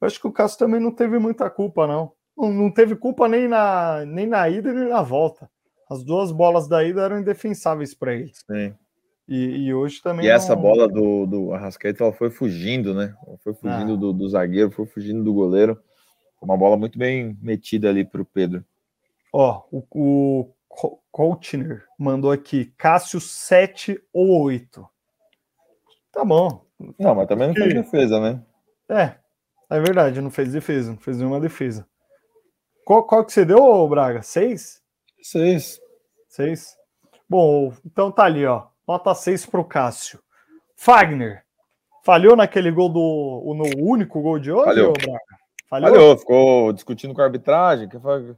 Eu acho que o Cássio também não teve muita culpa, não não teve culpa nem na, nem na ida nem na volta. As duas bolas da ida eram indefensáveis para ele. Sim. E, e hoje também. E não... essa bola do, do Arrascaeta ela foi fugindo, né? Foi fugindo ah. do, do, zagueiro, foi fugindo do goleiro. Uma bola muito bem metida ali para o Pedro. Ó, o, o mandou aqui: Cássio 7 ou 8. Tá bom. Não, mas também não fez defesa, né? É, é verdade, não fez defesa, não fez nenhuma defesa. Qual, qual que você deu, Braga? Seis? Seis. Seis. Bom, então tá ali, ó. Nota 6 para o Cássio. Fagner. Falhou naquele gol do. no único gol de hoje, Falhou. Braga? Falhou? Falhou, ficou discutindo com a arbitragem. Que foi...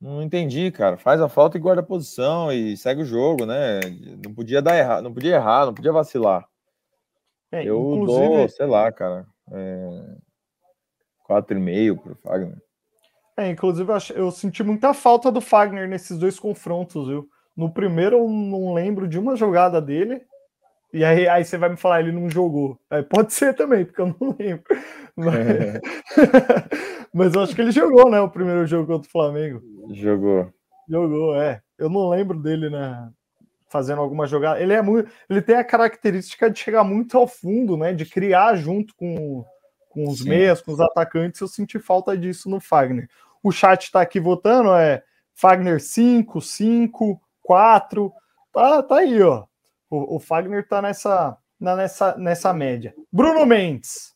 Não entendi, cara. Faz a falta e guarda a posição e segue o jogo, né? Não podia dar errado, não podia errar, não podia vacilar. É, eu inclusive... dou, sei lá, cara. É... 4,5 pro Fagner. É, inclusive eu senti muita falta do Fagner nesses dois confrontos, viu? No primeiro eu não lembro de uma jogada dele. E aí, aí você vai me falar, ele não jogou. É, pode [laughs] ser também, porque eu não lembro. Mas... É. [laughs] Mas eu acho que ele jogou, né? O primeiro jogo contra o Flamengo. Jogou. Jogou, é. Eu não lembro dele, né? Fazendo alguma jogada. Ele é muito. Ele tem a característica de chegar muito ao fundo, né? De criar junto com, com os Sim. meias, com os atacantes. Eu senti falta disso no Fagner. O chat está aqui votando, é Fagner 5, 5, 4. Tá, tá aí, ó. O, o Fagner tá nessa, nessa, nessa média. Bruno Mendes.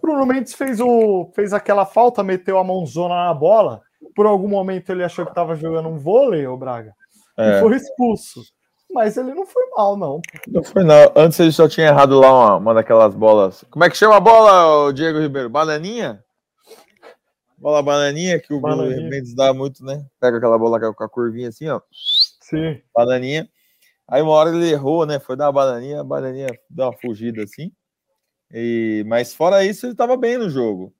Bruno Mendes fez, o, fez aquela falta, meteu a mãozona na bola. Por algum momento ele achou que estava jogando um vôlei, o Braga. É. E foi expulso. Mas ele não foi mal, não. Não foi, não. Antes ele só tinha errado lá uma, uma daquelas bolas. Como é que chama a bola, Diego Ribeiro? Bananinha? Bola bananinha, que o bananinha. Bruno Mendes dá muito, né? Pega aquela bola com a curvinha assim, ó. Sim. Bananinha. Aí uma hora ele errou, né? Foi dar uma bananinha, a bananinha deu uma fugida assim. E, mas fora isso, ele estava bem no jogo.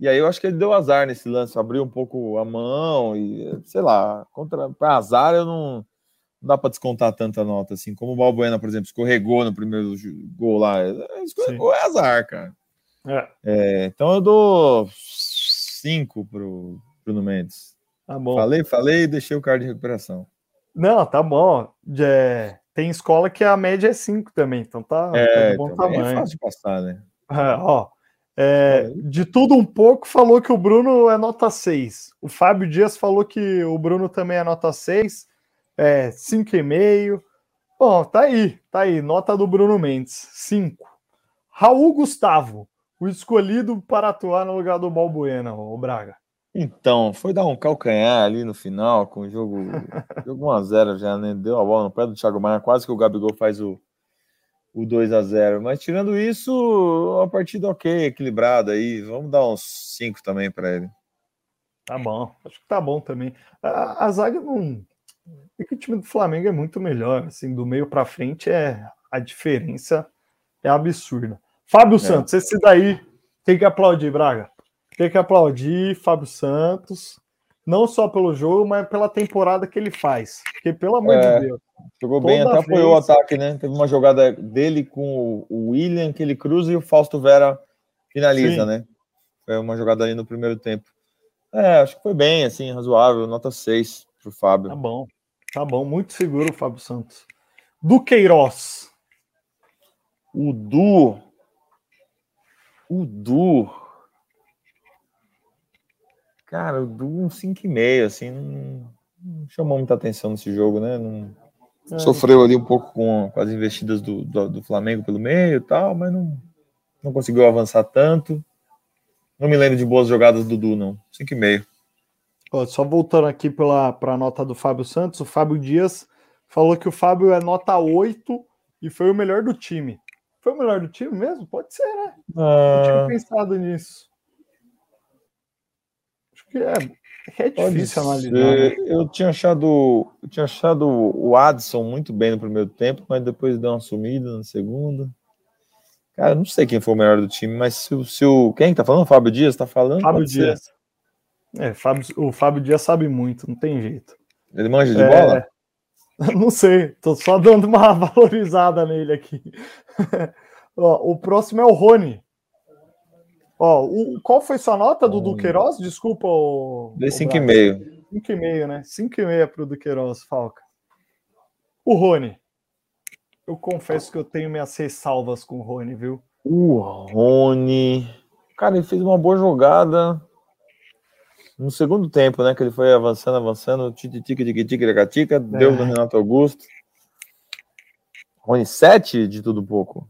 E aí eu acho que ele deu azar nesse lance, abriu um pouco a mão e, sei lá, contra para azar eu não, não dá para descontar tanta nota assim. Como o Balbuena, por exemplo, escorregou no primeiro gol lá. Escorregou Sim. é azar, cara. É. É, então eu dou 5 pro Bruno Mendes. Tá bom. Falei, falei e deixei o cara de recuperação. Não, tá bom. É, tem escola que a média é 5 também, então tá, é, tá bom tamanho. É fácil de passar, né? É, ó, é, de tudo um pouco, falou que o Bruno é nota 6. O Fábio Dias falou que o Bruno também é nota 6, é 5,5. Bom, tá aí, tá aí, nota do Bruno Mendes, 5. Raul Gustavo, o escolhido para atuar no lugar do Balbuena, o Braga. Então, foi dar um calcanhar ali no final, com o jogo, [laughs] jogo 1x0 já, né? Deu a bola no pé do Thiago Maia, quase que o Gabigol faz o, o 2 a 0 Mas tirando isso, uma partida ok, equilibrada aí. Vamos dar uns 5 também para ele. Tá bom, acho que tá bom também. A, a zaga não. É que o time do Flamengo é muito melhor, assim, do meio para frente é a diferença é absurda. Fábio é. Santos, esse daí tem que aplaudir, Braga. Tem que aplaudir Fábio Santos, não só pelo jogo, mas pela temporada que ele faz. Porque, pelo amor é, de Deus. Jogou bem, até vez... apoiou o ataque, né? Teve uma jogada dele com o William, que ele cruza e o Fausto Vera finaliza, Sim. né? Foi uma jogada ali no primeiro tempo. É, acho que foi bem, assim, razoável, nota 6 pro Fábio. Tá bom, tá bom, muito seguro o Fábio Santos. Do Queiroz. O Du. O Du. Cara, eu dou um 5,5, assim, não, não, chamou muita atenção nesse jogo, né? Não, é. Sofreu ali um pouco com, com as investidas do, do, do, Flamengo pelo meio e tal, mas não, não conseguiu avançar tanto. Não me lembro de boas jogadas do Du, não. 5,5. Só voltando aqui para a nota do Fábio Santos, o Fábio Dias falou que o Fábio é nota 8 e foi o melhor do time. Foi o melhor do time mesmo? Pode ser, né? Ah... Eu tinha pensado nisso que é, é difícil analisar. Né? Eu tinha achado, eu tinha achado o Adson muito bem no primeiro tempo, mas depois deu uma sumida no segundo. Cara, não sei quem foi o melhor do time, mas se, se o. Quem tá falando? O Fábio Dias tá falando? Fábio Dias. É, Fábio, o Fábio Dias sabe muito, não tem jeito. Ele manja de é, bola? [laughs] Não sei, tô só dando uma [laughs] valorizada nele aqui. [laughs] Ó, o próximo é o Rony. Ó, o, qual foi sua nota do Duqueiroz? Desculpa, o. Dei 5,5. 5,5, né? 5,5 para o Duqueiroz, Falca. O Rony. eu confesso que eu tenho minhas ressalvas com o Rony, viu? O Rony. Cara, ele fez uma boa jogada no segundo tempo, né? Que ele foi avançando, avançando, tique-tique, tique-tique, tica deu no Renato Augusto. Rony, 7 de tudo pouco.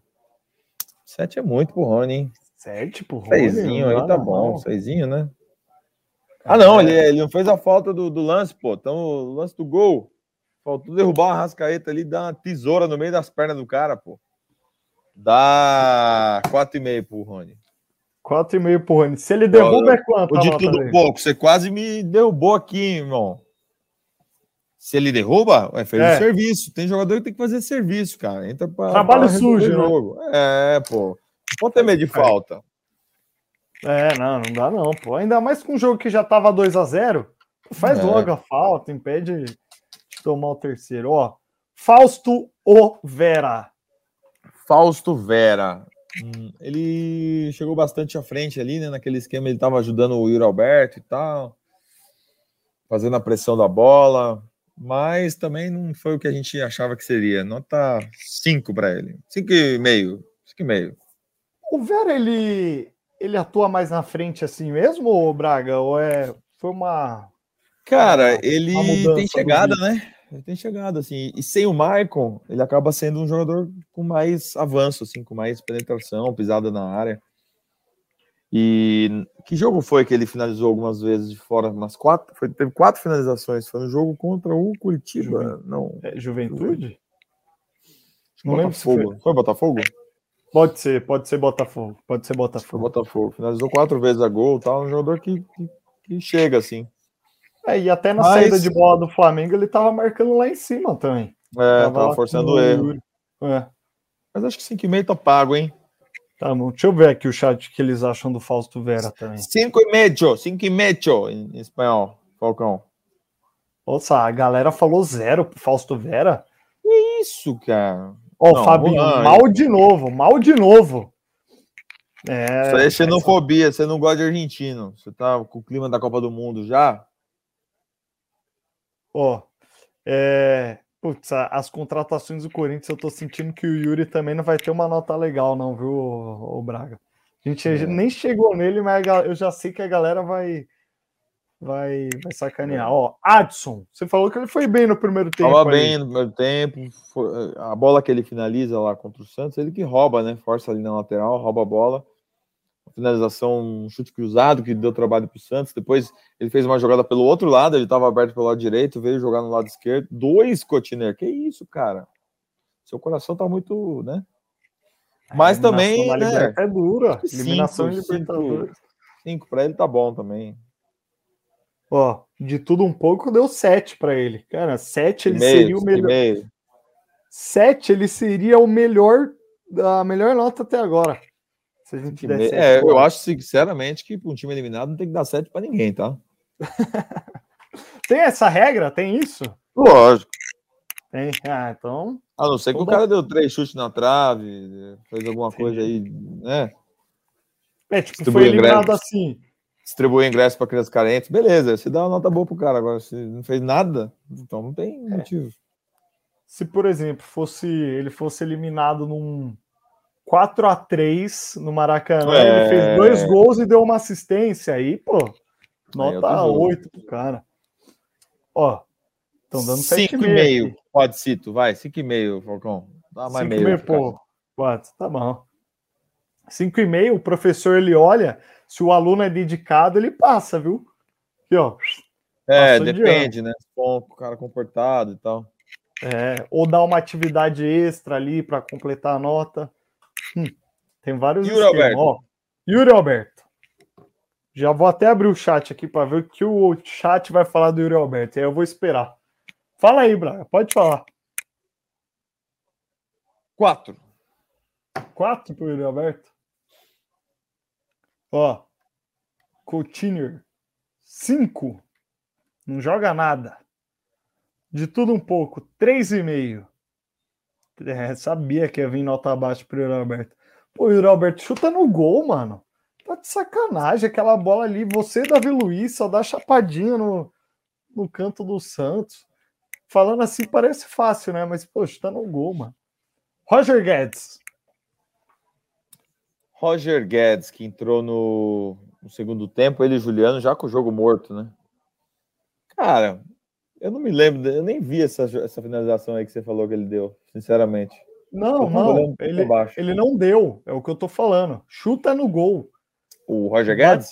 7 é muito pro Rony, hein? 7 pro Rony? Seisinho aí tá bom, seisinho, né? Ah, não, ele, ele não fez a falta do, do lance, pô. Então, o lance do gol. Faltou derrubar uma rascaeta ali, dar uma tesoura no meio das pernas do cara, pô. Dá 4,5 pro Rony. 4,5 pro Rony. Se ele derruba, é quanto? De tudo pouco, você quase me derrubou aqui, irmão. Se ele derruba, é fez é. serviço. Tem jogador que tem que fazer serviço, cara. Entra pra, Trabalho pra sujo, né? jogo. Né? É, pô. Pode ter medo de falta. É, não, não dá não, pô. Ainda mais com um jogo que já tava 2 a 0 faz é. logo a falta, impede de tomar o terceiro. Ó, Fausto Vera. Fausto Vera. Hum, ele chegou bastante à frente ali, né? Naquele esquema, ele estava ajudando o Yuri Alberto e tal, fazendo a pressão da bola, mas também não foi o que a gente achava que seria. Nota 5 para ele. 5,5. 5,5. O Vera, ele, ele atua mais na frente assim mesmo, ou Braga? Ou é. Foi uma. Cara, uma, ele uma tem chegada, né? Ele tem chegado, assim. E sem o Maicon, ele acaba sendo um jogador com mais avanço, assim, com mais penetração, pisada na área. E que jogo foi que ele finalizou algumas vezes de fora? Umas quatro? Foi, teve quatro finalizações. Foi no jogo contra o Curitiba. Juventude. Não. É, Juventude? Não lembro se foi. foi Botafogo? Pode ser, pode ser Botafogo. Pode ser Botafogo. Foi Botafogo. Finalizou quatro vezes a gol tal. Um jogador que, que, que chega assim. É, e até na Mas... saída de bola do Flamengo ele tava marcando lá em cima também. É, tava, tava forçando o erro. É. Mas acho que 5,5 tá pago, hein? Tá bom, deixa eu ver aqui o chat que eles acham do Fausto Vera também. 5,5, 5,5 em espanhol, Falcão. Nossa, a galera falou zero pro Fausto Vera. Que isso, cara? Ó, oh, Fabinho, mal de novo, mal de novo. É, Isso aí é xenofobia, você não gosta de argentino. Você tá com o clima da Copa do Mundo já? Ó, é, putz, as contratações do Corinthians, eu tô sentindo que o Yuri também não vai ter uma nota legal, não, viu, o, Braga? A gente é. nem chegou nele, mas eu já sei que a galera vai vai, vai sacanear. É. Ó, Adson, você falou que ele foi bem no primeiro tempo. Tava bem no primeiro tempo. a bola que ele finaliza lá contra o Santos, ele que rouba, né? Força ali na lateral, rouba a bola finalização, um chute cruzado que deu trabalho para o Santos. Depois ele fez uma jogada pelo outro lado, ele estava aberto pelo lado direito, veio jogar no lado esquerdo. Dois Cotiner, que isso, cara? Seu coração tá muito, né? Mas também. Né? É dura. Eliminação cinco, de Libertadores. Cinco, cinco para ele tá bom também. Ó, de tudo um pouco deu sete para ele. Cara, sete ele meio, seria o melhor. Sete ele seria o melhor, a melhor nota até agora. Se a gente der é, eu acho sinceramente que para um time eliminado não tem que dar 7 para ninguém, tá? [laughs] tem essa regra? Tem isso? Lógico. Tem. Ah, então. A não ser que o cara deu três chutes na trave, fez alguma Sim. coisa aí, né? É, tipo, foi eliminado ingresso, assim. Distribuiu ingresso para crianças carentes, beleza, você dá uma nota boa pro cara. Agora, se não fez nada, então não tem é. motivo. Se, por exemplo, fosse ele fosse eliminado num 4 a 3 no Maracanã. É... Ele fez dois gols e deu uma assistência aí, pô. Nota aí 8 pro cara. Ó, estão dando 5,5. Pode cito, vai, 5,5, Falcão. Dá mais meio. meio pô. 4, tá bom. 5,5, o professor ele olha, se o aluno é dedicado, ele passa, viu? Aqui, ó. É, depende, né? Bom, o cara comportado e tal. É, ou dá uma atividade extra ali para completar a nota. Hum, tem vários Yuri Alberto. Ó, Yuri Alberto. Já vou até abrir o chat aqui para ver o que o chat vai falar do Yuri Alberto. Aí eu vou esperar. Fala aí, Braga. Pode falar. Quatro. Quatro pro Yuri Alberto? Ó. Coutinho. Cinco. Não joga nada. De tudo um pouco. Três e meio. É, sabia que ia vir nota abaixo pro Yuri Alberto. Pô, Yuri Alberto chuta no gol, mano. Tá de sacanagem aquela bola ali. Você, Davi Luiz, só dá chapadinha no, no canto do Santos. Falando assim parece fácil, né? Mas, poxa, tá no gol, mano. Roger Guedes. Roger Guedes, que entrou no, no segundo tempo, ele e Juliano, já com o jogo morto, né? Cara, eu não me lembro, eu nem vi essa, essa finalização aí que você falou que ele deu, sinceramente. Não, não, ele, ele não deu, é o que eu tô falando. Chuta no gol. O Roger Guedes?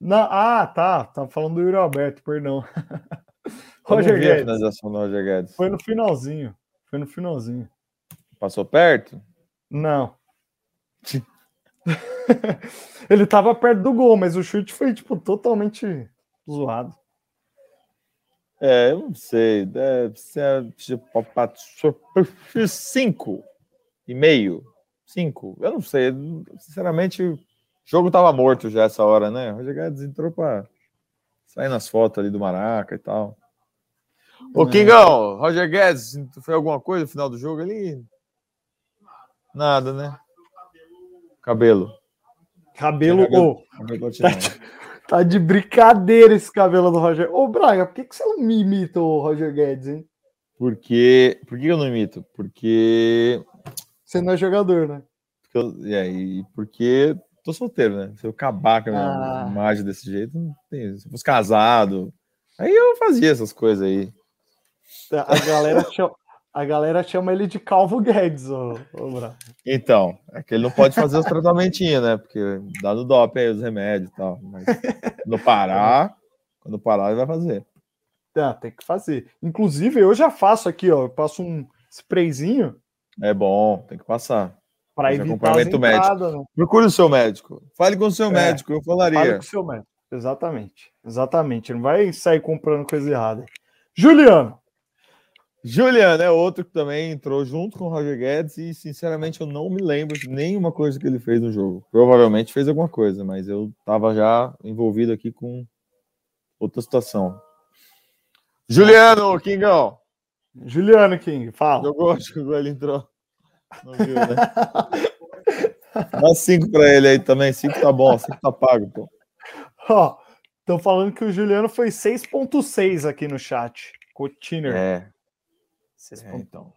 Não, ah, tá, tá falando do Yuri Alberto, perdão. [laughs] Roger Guedes. Roger Guedes. Foi no finalzinho, foi no finalzinho. Passou perto? Não. [laughs] ele tava perto do gol, mas o chute foi, tipo, totalmente zoado. É, eu não sei. Deve ser tipo cinco e meio. Cinco. Eu não sei. Sinceramente, o jogo tava morto já essa hora, né? O Roger Guedes entrou para sair nas fotos ali do Maraca e tal. Ô, é. Kingão, Roger Guedes, foi alguma coisa no final do jogo ali? Nada, né? Cabelo. Cabelo, cabelo, oh, cabelo tá, de brincadeira esse cabelo do Roger. Ô, Braga, por que, que você não me imita o Roger Guedes, hein? Porque. Por que eu não imito? Porque. Você não é jogador, né? Porque eu, e aí, porque tô solteiro, né? Se eu acabar com a minha ah. imagem desse jeito, não tem. Se eu fosse casado, aí eu fazia essas coisas aí. A galera, chama, a galera chama ele de Calvo Guedes, ô, ô Então, é que ele não pode fazer os tratamentinhos, né? Porque dá no DOP aí os remédios e tal. Mas quando parar, quando parar, ele vai fazer. Tá, tem que fazer. Inclusive, eu já faço aqui, ó. Eu passo um sprayzinho. É bom, tem que passar. Para evitar as entradas, médico. Né? Procure o seu médico. Fale com o seu é, médico, eu falaria. Fale com o seu médico. Exatamente. Exatamente. Não vai sair comprando coisa errada. Juliano. Juliano é outro que também entrou junto com o Roger Guedes e, sinceramente, eu não me lembro de nenhuma coisa que ele fez no jogo. Provavelmente fez alguma coisa, mas eu estava já envolvido aqui com outra situação. Juliano, Kingão. Juliano King, fala. Jogou, [laughs] jogou, ele entrou. Não viu, né? Dá cinco para ele aí também. Cinco tá bom, cinco tá pago, pô. Ó, estão falando que o Juliano foi 6.6 aqui no chat. Cotiner. É, é, então.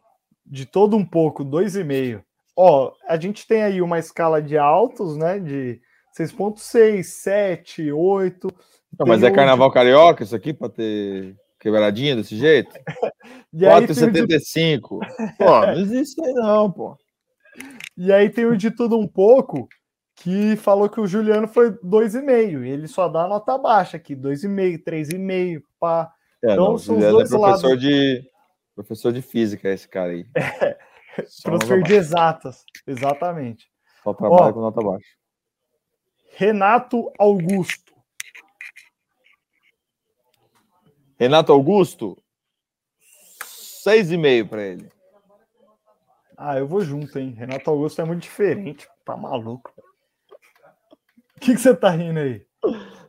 De todo um pouco, 2,5. Ó, a gente tem aí uma escala de altos, né? De 6,6, 7, 8. Não, mas é carnaval de... carioca isso aqui para ter quebradinha desse jeito? [laughs] 4,75. De... [laughs] Pô, não existe aí não, pô. E aí tem o de tudo um pouco que falou que o Juliano foi 2,5. Ele só dá nota baixa aqui, 2,5, 3,5, pá. É, então não, são os dois é professor lados. de Professor de física, esse cara aí. [laughs] É, professor de exatas, exatamente. Só trabalha Ó, com nota baixa. Renato Augusto. Renato Augusto, seis e meio para ele. Ah, eu vou junto, hein? Renato Augusto é muito diferente. Tá maluco. O que, que você tá rindo aí?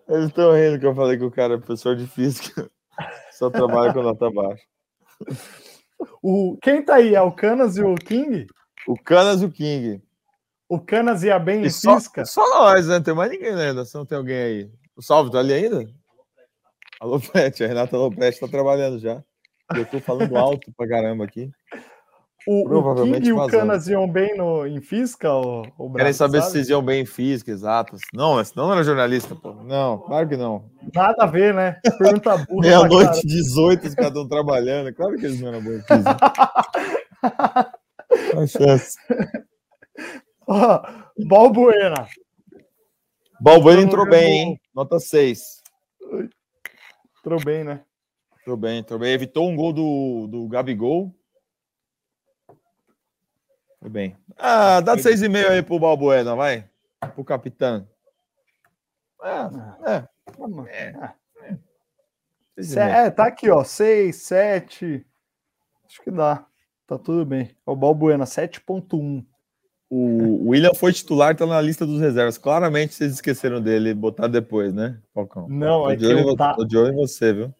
Eles estão rindo que eu falei que o cara é professor de física. [laughs] Só trabalha com nota baixa. O, quem tá aí? É o Canas e o King? O Canas e o King. O Canas ia bem e, e só, Fisca? Só nós, né? Não tem mais ninguém na redação, não tem alguém aí. O Salve tá ali ainda? Alô, Pet, a Renata Loprete tá trabalhando já. Eu tô falando alto pra caramba aqui. O, o King e o Canas iam bem no, em física? O, o Querem saber sabe? se vocês iam bem em física, exatas. Não, senão não era jornalista, pô. Não, claro que não. Nada a ver, né? Pergunta [laughs] burra. Meia-noite, 18, os caras estão trabalhando. Claro que eles não eram bons em física. Uma chance. Ó, Balbuena. Balbuena entrou bem, hein? Nota 6. Entrou bem, né? Entrou bem, entrou bem. Evitou um gol do, do Gabigol foi bem. Ah, dá seis e meio aí pro Balbuena, vai. Pro capitão. É, é. é. É, é, tá aqui, ó. Seis, sete. Acho que dá. Tá tudo bem. O Balbuena, 7.1. O William foi titular, tá na lista dos reservas. Claramente vocês esqueceram dele, botar depois, né, Falcão? Não, é de olho, o da... de olho em você, viu?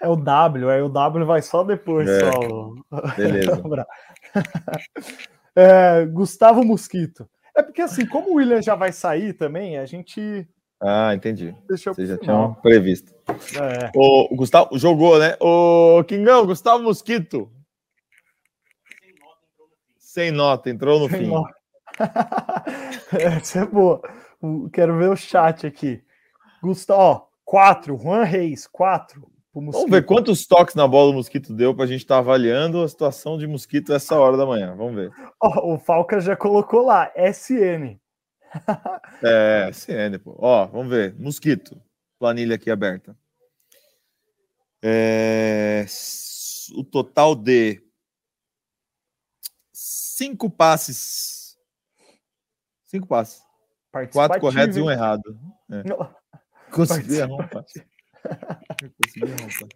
É o W, aí o W vai só depois, é. só. Beleza. [laughs] É, Gustavo Mosquito. É porque assim, como o William já vai sair também, a gente. Ah, entendi. Deixa eu Vocês já tinham previsto. É. O Gustavo jogou, né? O Kingão, Gustavo Mosquito. Sem nota, entrou no Sem fim. Nota. [laughs] Essa é boa. Quero ver o chat aqui. Gustavo, ó, quatro. Juan Reis, quatro. Vamos ver quantos toques na bola o Mosquito deu para a gente estar tá avaliando a situação de Mosquito essa hora da manhã. Vamos ver. O Falca já colocou lá, SN. é, SN, pô. Ó, vamos ver. Mosquito. Planilha aqui aberta. É, o total de cinco passes. Cinco passes. Quatro corretos e um errado. É. Consegui errar um passe. [laughs] Consegui passe.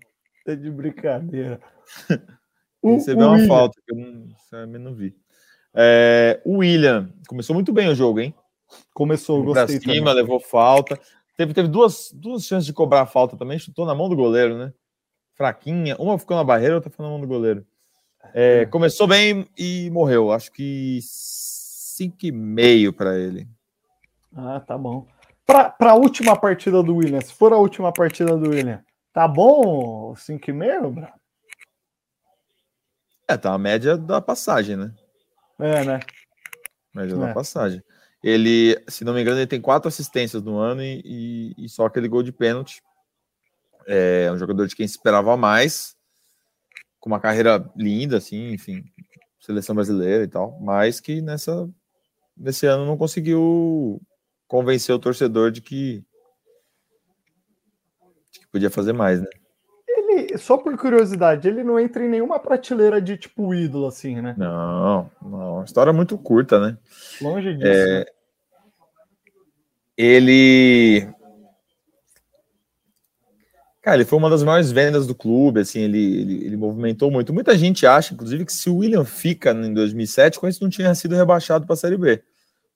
Tá de brincadeira. [laughs] Recebeu uma William. falta que eu não, não vi. É, o William começou muito bem o jogo, hein? Começou, gostei. Pra cima, também. levou falta. Teve, teve duas, duas chances de cobrar falta também, chutou na mão do goleiro, né? Fraquinha. Uma ficou na barreira, outra foi na mão do goleiro. É, começou bem e morreu. Acho que 5,5 para ele. Ah, tá bom. Para a última partida do William, se for a última partida do William, tá bom 5,5, Bravo? É, tá a média da passagem, né? É, né? Média é. da passagem. Ele, se não me engano, ele tem quatro assistências no ano e, e, e só aquele gol de pênalti. É um jogador de quem esperava mais, com uma carreira linda, assim, enfim, seleção brasileira e tal, mas que nessa nesse ano não conseguiu convencer o torcedor de que, de que podia fazer mais, né? Ele, só por curiosidade, ele não entra em nenhuma prateleira de tipo ídolo, assim, né? Não, não, história muito curta, né? Longe disso. É, né? Ele Cara, ele foi uma das maiores vendas do clube, assim, ele, ele, ele, movimentou muito. Muita gente acha, inclusive, que se o William fica em 2007, o Corinthians não tinha sido rebaixado para a Série B.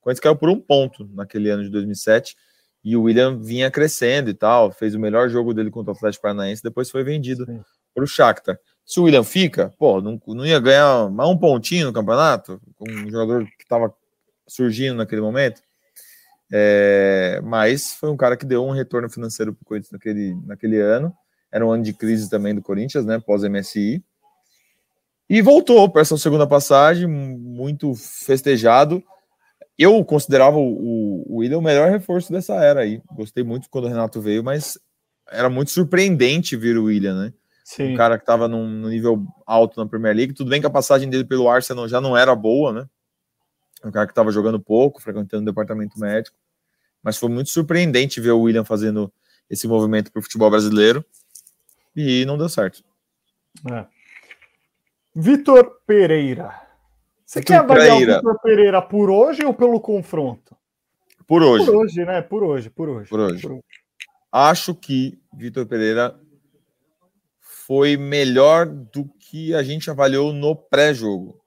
Corinthians caiu por um ponto naquele ano de 2007 e o William vinha crescendo e tal, fez o melhor jogo dele contra o Atlético Paranaense, depois foi vendido para o Shakhtar. Se o William fica, pô, não, não ia ganhar mais um pontinho no campeonato, com um jogador que estava surgindo naquele momento. É, mas foi um cara que deu um retorno financeiro para o Corinthians naquele, naquele ano. Era um ano de crise também do Corinthians, né? Pós-MSI. E voltou para essa segunda passagem, muito festejado. Eu considerava o, o William o melhor reforço dessa era aí. Gostei muito quando o Renato veio, mas era muito surpreendente ver o William, né? Sim. Um cara que estava num, num, nível alto na Premier League. Tudo bem que a passagem dele pelo Arsenal já não era boa, né? Um cara que estava jogando pouco, frequentando o departamento médico mas foi muito surpreendente ver o William fazendo esse movimento para o futebol brasileiro e não deu certo. É. Vitor Pereira. Você quer avaliar o Vitor Pereira por hoje ou pelo confronto? Por hoje. Por hoje, né? Por hoje, por hoje. Por hoje. Por hoje. Acho que Vitor Pereira foi melhor do que a gente avaliou no pré-jogo.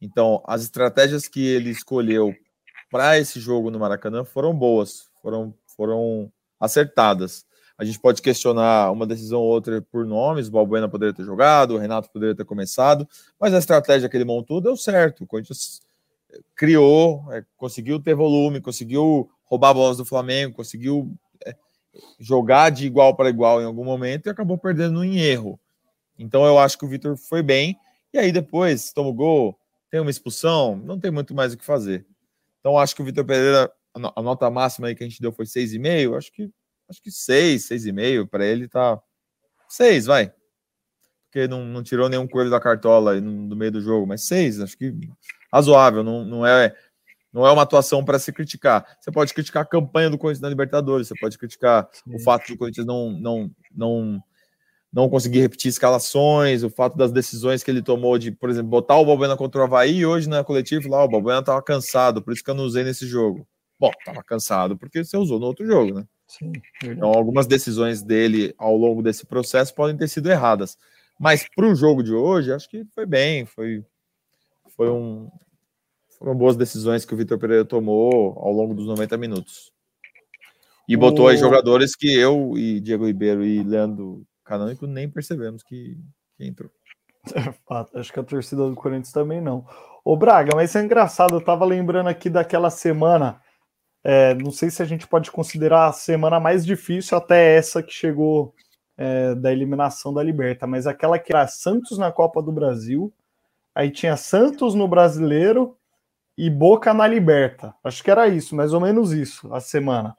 Então, as estratégias que ele escolheu para esse jogo no Maracanã foram boas, foram, foram acertadas. A gente pode questionar uma decisão ou outra por nomes, o Balbuena poderia ter jogado, o Renato poderia ter começado, mas a estratégia que ele montou deu certo. O Corinthians eh, criou, é, conseguiu ter volume, conseguiu roubar bolas do Flamengo, conseguiu é, jogar de igual para igual em algum momento e acabou perdendo em erro. Então eu acho que o Vitor foi bem, e aí depois toma o gol, tem uma expulsão, não tem muito mais o que fazer. Então, acho que o Vitor Pereira, a nota máxima aí que a gente deu foi 6,5. Acho que acho que 6, 6,5. Para ele tá 6, vai. Porque não, não tirou nenhum coelho da cartola no, meio do jogo, mas 6, acho que razoável. Não, não é não é uma atuação para se criticar. Você pode criticar a campanha do Corinthians na Libertadores, você pode criticar Sim. o fato de o Corinthians não, não, não não conseguir repetir escalações, o fato das decisões que ele tomou de, por exemplo, botar o Balbuena contra o Havaí e hoje na coletiva lá, o Balbuena estava cansado, por isso que eu não usei nesse jogo. Bom, estava cansado porque você usou no outro jogo, né? Sim, então, algumas decisões dele ao longo desse processo podem ter sido erradas. Mas para o jogo de hoje, acho que foi bem, foi, foi um, foram boas decisões que o Vitor Pereira tomou ao longo dos 90 minutos. E botou o... aí jogadores que eu e Diego Ribeiro e Leandro Canônico nem percebemos que, que entrou. É [laughs] fato, acho que a torcida do Corinthians também não. Ô Braga, mas isso é engraçado, eu tava lembrando aqui daquela semana, é, não sei se a gente pode considerar a semana mais difícil até essa que chegou é, da eliminação da Liberta, mas aquela que era Santos na Copa do Brasil, aí tinha Santos no Brasileiro e Boca na Liberta. Acho que era isso, mais ou menos isso, a semana.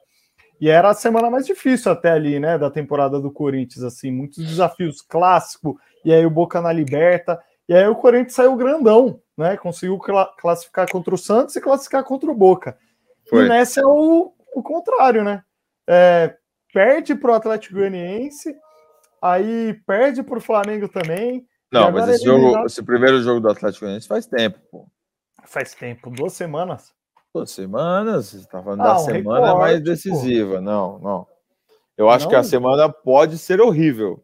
E era a semana mais difícil até ali, né, da temporada do Corinthians, assim, muitos desafios clássicos, e aí o Boca na Liberta, e aí o Corinthians saiu grandão, né, conseguiu classificar contra o Santos e classificar contra o Boca. Foi. E nessa é o, o contrário, né, é, perde para o Atlético Goianiense, aí perde para o Flamengo também. Não, mas esse, jogo, esse primeiro jogo do Atlético Goianiense faz tempo, pô. Faz tempo, duas semanas. Duas semanas? Você está falando ah, da um semana recorte, mais decisiva. Pô. Não, não. Eu acho não. que a semana pode ser horrível.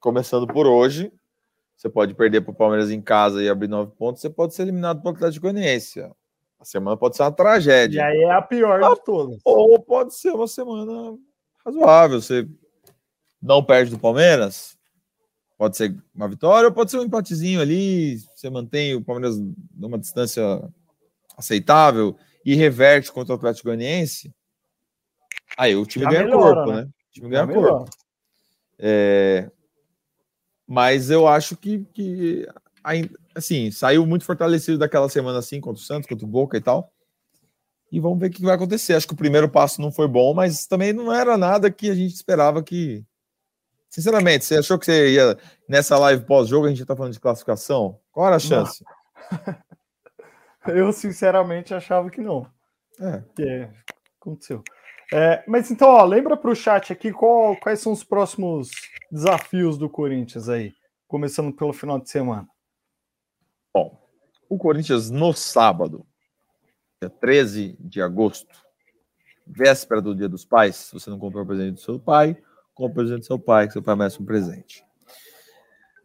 Começando por hoje, você pode perder para o Palmeiras em casa e abrir nove pontos, você pode ser eliminado pelo Atlético Goianiense. A semana pode ser uma tragédia. E aí é a pior ah, de todas. Ou pode ser uma semana razoável. Você não perde do Palmeiras, pode ser uma vitória, ou pode ser um empatezinho ali. Você mantém o Palmeiras numa distância aceitável e reverte contra o Atlético Goianiense. Aí o time Já ganha melhora, corpo, né? né? O time ganha Já corpo. É... Mas eu acho que, que assim, saiu muito fortalecido daquela semana assim contra o Santos, contra o Boca e tal. E vamos ver o que vai acontecer. Acho que o primeiro passo não foi bom, mas também não era nada que a gente esperava que, Sinceramente, você achou que você ia nessa live pós-jogo a gente está falando de classificação? Qual era a chance? [laughs] Eu sinceramente achava que não. É. Que é, aconteceu. É, mas então, ó, lembra para o chat aqui qual, quais são os próximos desafios do Corinthians aí, começando pelo final de semana. Bom, o Corinthians no sábado, dia 13 de agosto, véspera do Dia dos Pais, se você não comprou o presente do seu pai, com o presente do seu pai, que seu pai merece um presente.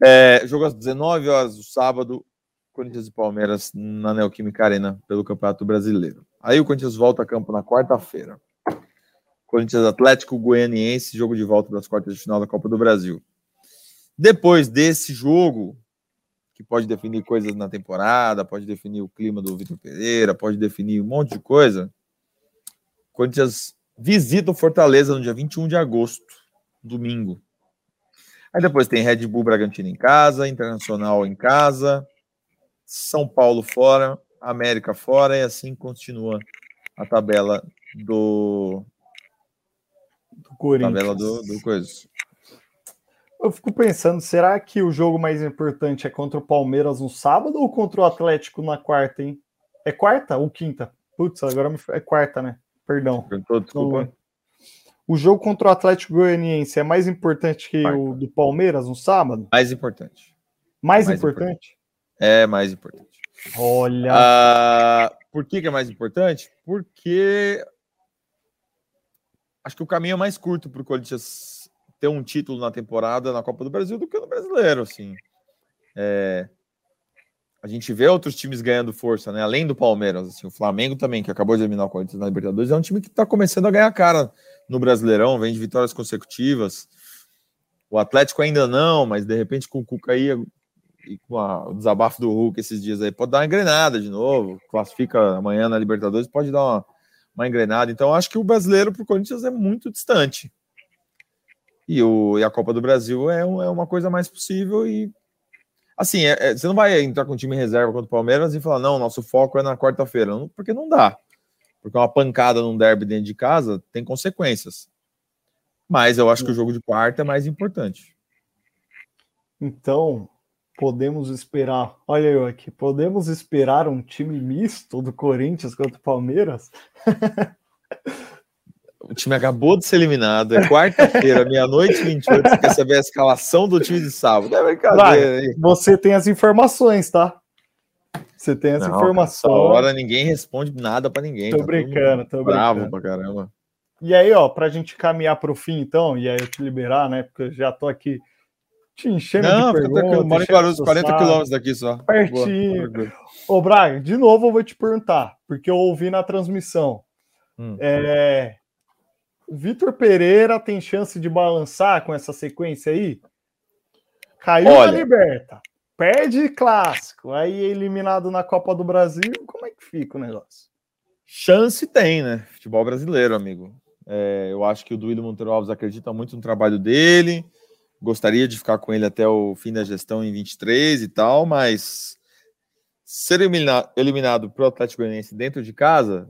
É, jogo às 19 horas do sábado, Corinthians e Palmeiras na Neoquímica Arena pelo Campeonato Brasileiro. Aí o Corinthians volta a campo na quarta-feira. Corinthians Atlético Goianiense, jogo de volta das quartas de final da Copa do Brasil. Depois desse jogo, que pode definir coisas na temporada, pode definir o clima do Vitor Pereira, pode definir um monte de coisa. Corinthians visita o Fortaleza no dia 21 de agosto domingo. Aí depois tem Red Bull Bragantino em casa, Internacional em casa, São Paulo fora, América fora, e assim continua a tabela do. Do Corinthians. Tabela do, do. Eu fico pensando, será que o jogo mais importante é contra o Palmeiras no sábado ou contra o Atlético na quarta, hein? É quarta ou quinta? Putz, agora é quarta, né? Perdão. Perguntou, desculpa o jogo contra o Atlético Goianiense é mais importante que o do Palmeiras no sábado? Mais importante. Mais, mais importante? importante? É mais importante. Olha. Ah, por que, que é mais importante? Porque acho que o caminho é mais curto para o Corinthians ter um título na temporada na Copa do Brasil do que no brasileiro, assim. É, a gente vê outros times ganhando força, né? Além do Palmeiras, assim, o Flamengo também, que acabou de eliminar o Corinthians na Libertadores, é um time que está começando a ganhar cara no Brasileirão, vem de vitórias consecutivas. O Atlético ainda não, mas de repente com o Cuca aí e com a, o desabafo do Hulk esses dias aí, pode dar uma engrenada de novo. Classifica amanhã na Libertadores, pode dar uma, uma engrenada. Então, acho que o brasileiro para o Corinthians é muito distante. E, o, e a Copa do Brasil é, um, é uma coisa mais possível. E assim, é, é, você não vai entrar com time reserva contra o Palmeiras e falar, não, nosso foco é na quarta-feira, porque não dá porque uma pancada num derby dentro de casa tem consequências. Mas eu acho que o jogo de quarta é mais importante. Então, podemos esperar. Olha eu aqui, podemos esperar um time misto do Corinthians contra o Palmeiras? [laughs] O time acabou de ser eliminado. É quarta-feira, [laughs] meia-noite e 28. Você quer saber a escalação do time de sábado? É brincadeira. Vai, você tem as informações, tá? Você tem essa não, informação. Agora ninguém responde nada para ninguém. Tô tá brincando, tô bravo brincando. pra caramba. E aí, ó, pra gente caminhar pro fim, então, e aí eu te liberar, né? Porque eu já tô aqui te enchendo não, de perguntas. Eu moro em Guarulhos, 40 quilômetros daqui só. Pertinho. Boa, Ô, Braga, de novo eu vou te perguntar, porque eu ouvi na transmissão. Hum. É... Vitor Pereira tem chance de balançar com essa sequência aí? Caiu Olha, na liberta perde clássico, aí é eliminado na Copa do Brasil, como é que fica o negócio? Chance tem, né? Futebol brasileiro, amigo. É, eu acho que o Duílio Monteiro Alves acredita muito no trabalho dele. gostaria de ficar com ele até o fim da gestão em 23 e tal, mas ser eliminado, eliminado para o Atlético Goianiense dentro de casa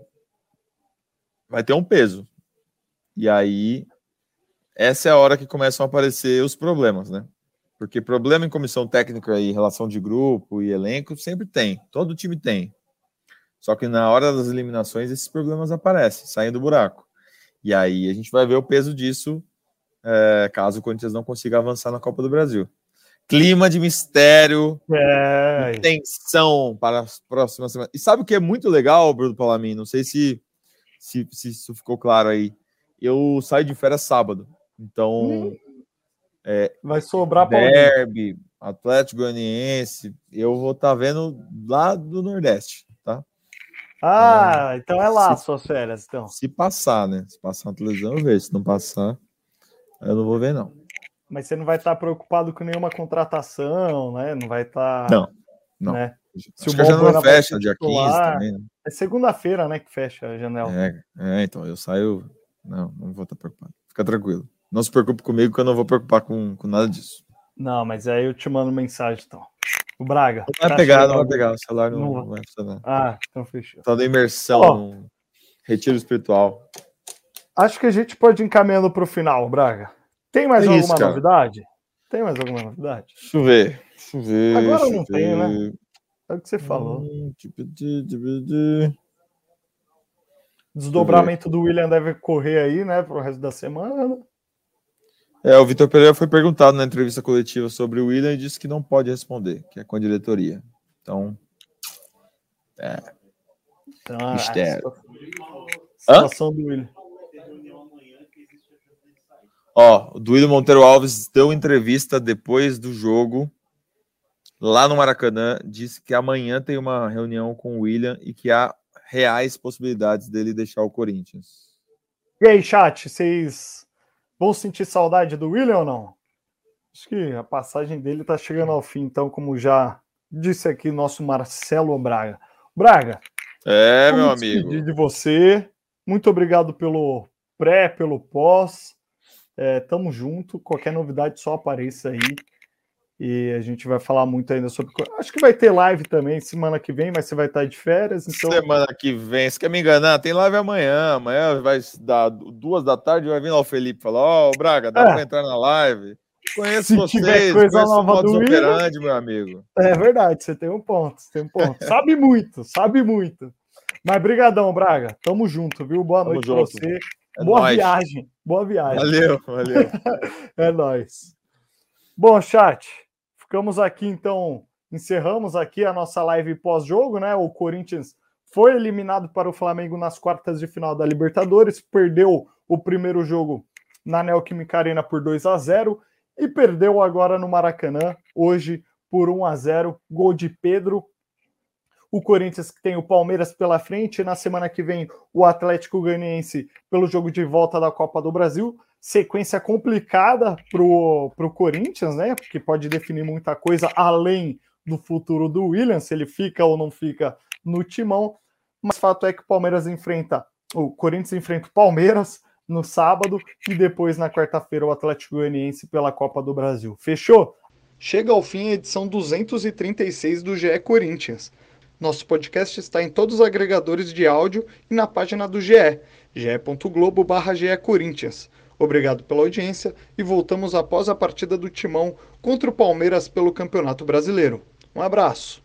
vai ter um peso. E aí, essa é a hora que começam a aparecer os problemas, né? Porque problema em comissão técnica e relação de grupo e elenco sempre tem, todo time tem. Só que na hora das eliminações esses problemas aparecem, saem do buraco. E aí a gente vai ver o peso disso é, caso o Corinthians não consiga avançar na Copa do Brasil. Clima de mistério, é. tensão para as próximas semanas. E sabe o que é muito legal, Bruno Palamin? Não sei se, se, se isso ficou claro aí. Eu saio de férias sábado, então hum. é, vai sobrar para Derby, Atlético Goianiense. Eu vou estar tá vendo lá do Nordeste, tá? Ah, então, então é lá se, suas férias, então. Se passar, né? Se passar na televisão, eu vejo. Se não passar, eu não vou ver, não. Mas você não vai estar preocupado com nenhuma contratação, né? Não vai estar. Não, não. Né? Se Acho o que a janela fecha dia 15 também. Né? É segunda-feira, né, que fecha a janela. É, é, então eu saio. Não, não vou estar preocupado. Fica tranquilo. Não se preocupe comigo que eu não vou preocupar com, com nada disso. Não, mas aí eu te mando mensagem, então. O Braga. Não vai tá pegar, não vai pegar. O celular não, não vai funcionar. Ah, então fechou. Tá da imersão, oh, retiro espiritual. Acho que a gente pode ir encaminhando para o final, Braga. Tem mais é alguma isso, novidade? Tem mais alguma novidade? Deixa eu ver. Deixa eu ver. Agora não tem, né? É o que você falou. Hum, Desdobramento do William deve correr aí, né, para o resto da semana. É, o Vitor Pereira foi perguntado na entrevista coletiva sobre o William e disse que não pode responder, que é com a diretoria. Então, é. Então, Mistério. A situação Hã? do William. Ó, o Duílio Monteiro Alves deu entrevista depois do jogo lá no Maracanã, disse que amanhã tem uma reunião com o William e que há reais possibilidades dele deixar o Corinthians. E aí, chat, vocês vão sentir saudade do William ou não? Acho que a passagem dele está chegando ao fim, então, como já disse aqui nosso Marcelo Braga. Braga, é, meu amigo. de você. Muito obrigado pelo pré, pelo pós. É, tamo junto. Qualquer novidade só apareça aí. E a gente vai falar muito ainda sobre. Acho que vai ter live também semana que vem, mas você vai estar de férias. Então... Semana que vem, você quer me enganar? Tem live amanhã. Amanhã vai dar duas da tarde, vai vir lá o Felipe falar: Ó, oh, Braga, dá é. para entrar na live. Conheço Se vocês, coisa conheço nova do operandi, meu amigo. É verdade, você tem um ponto, você tem um ponto. [laughs] sabe muito, sabe muito. Mas brigadão, Braga. Tamo junto, viu? Boa Tamo noite para você. É Boa nóis. viagem. Boa viagem. Valeu, valeu. [laughs] é nóis. Bom, chat, ficamos aqui então, encerramos aqui a nossa live pós-jogo, né? O Corinthians foi eliminado para o Flamengo nas quartas de final da Libertadores, perdeu o primeiro jogo na Neoquímica Arena por 2 a 0 e perdeu agora no Maracanã, hoje por 1 a 0, gol de Pedro, o Corinthians que tem o Palmeiras pela frente, na semana que vem o Atlético Goianiense pelo jogo de volta da Copa do Brasil. Sequência complicada para o Corinthians, né? Porque pode definir muita coisa além do futuro do William, se ele fica ou não fica no timão. Mas fato é que o Palmeiras enfrenta, o Corinthians enfrenta o Palmeiras no sábado e depois na quarta-feira o Atlético Goianiense pela Copa do Brasil. Fechou? Chega ao fim a edição 236 do GE Corinthians. Nosso podcast está em todos os agregadores de áudio e na página do GE, ge.globo Corinthians. Obrigado pela audiência e voltamos após a partida do Timão contra o Palmeiras pelo Campeonato Brasileiro. Um abraço!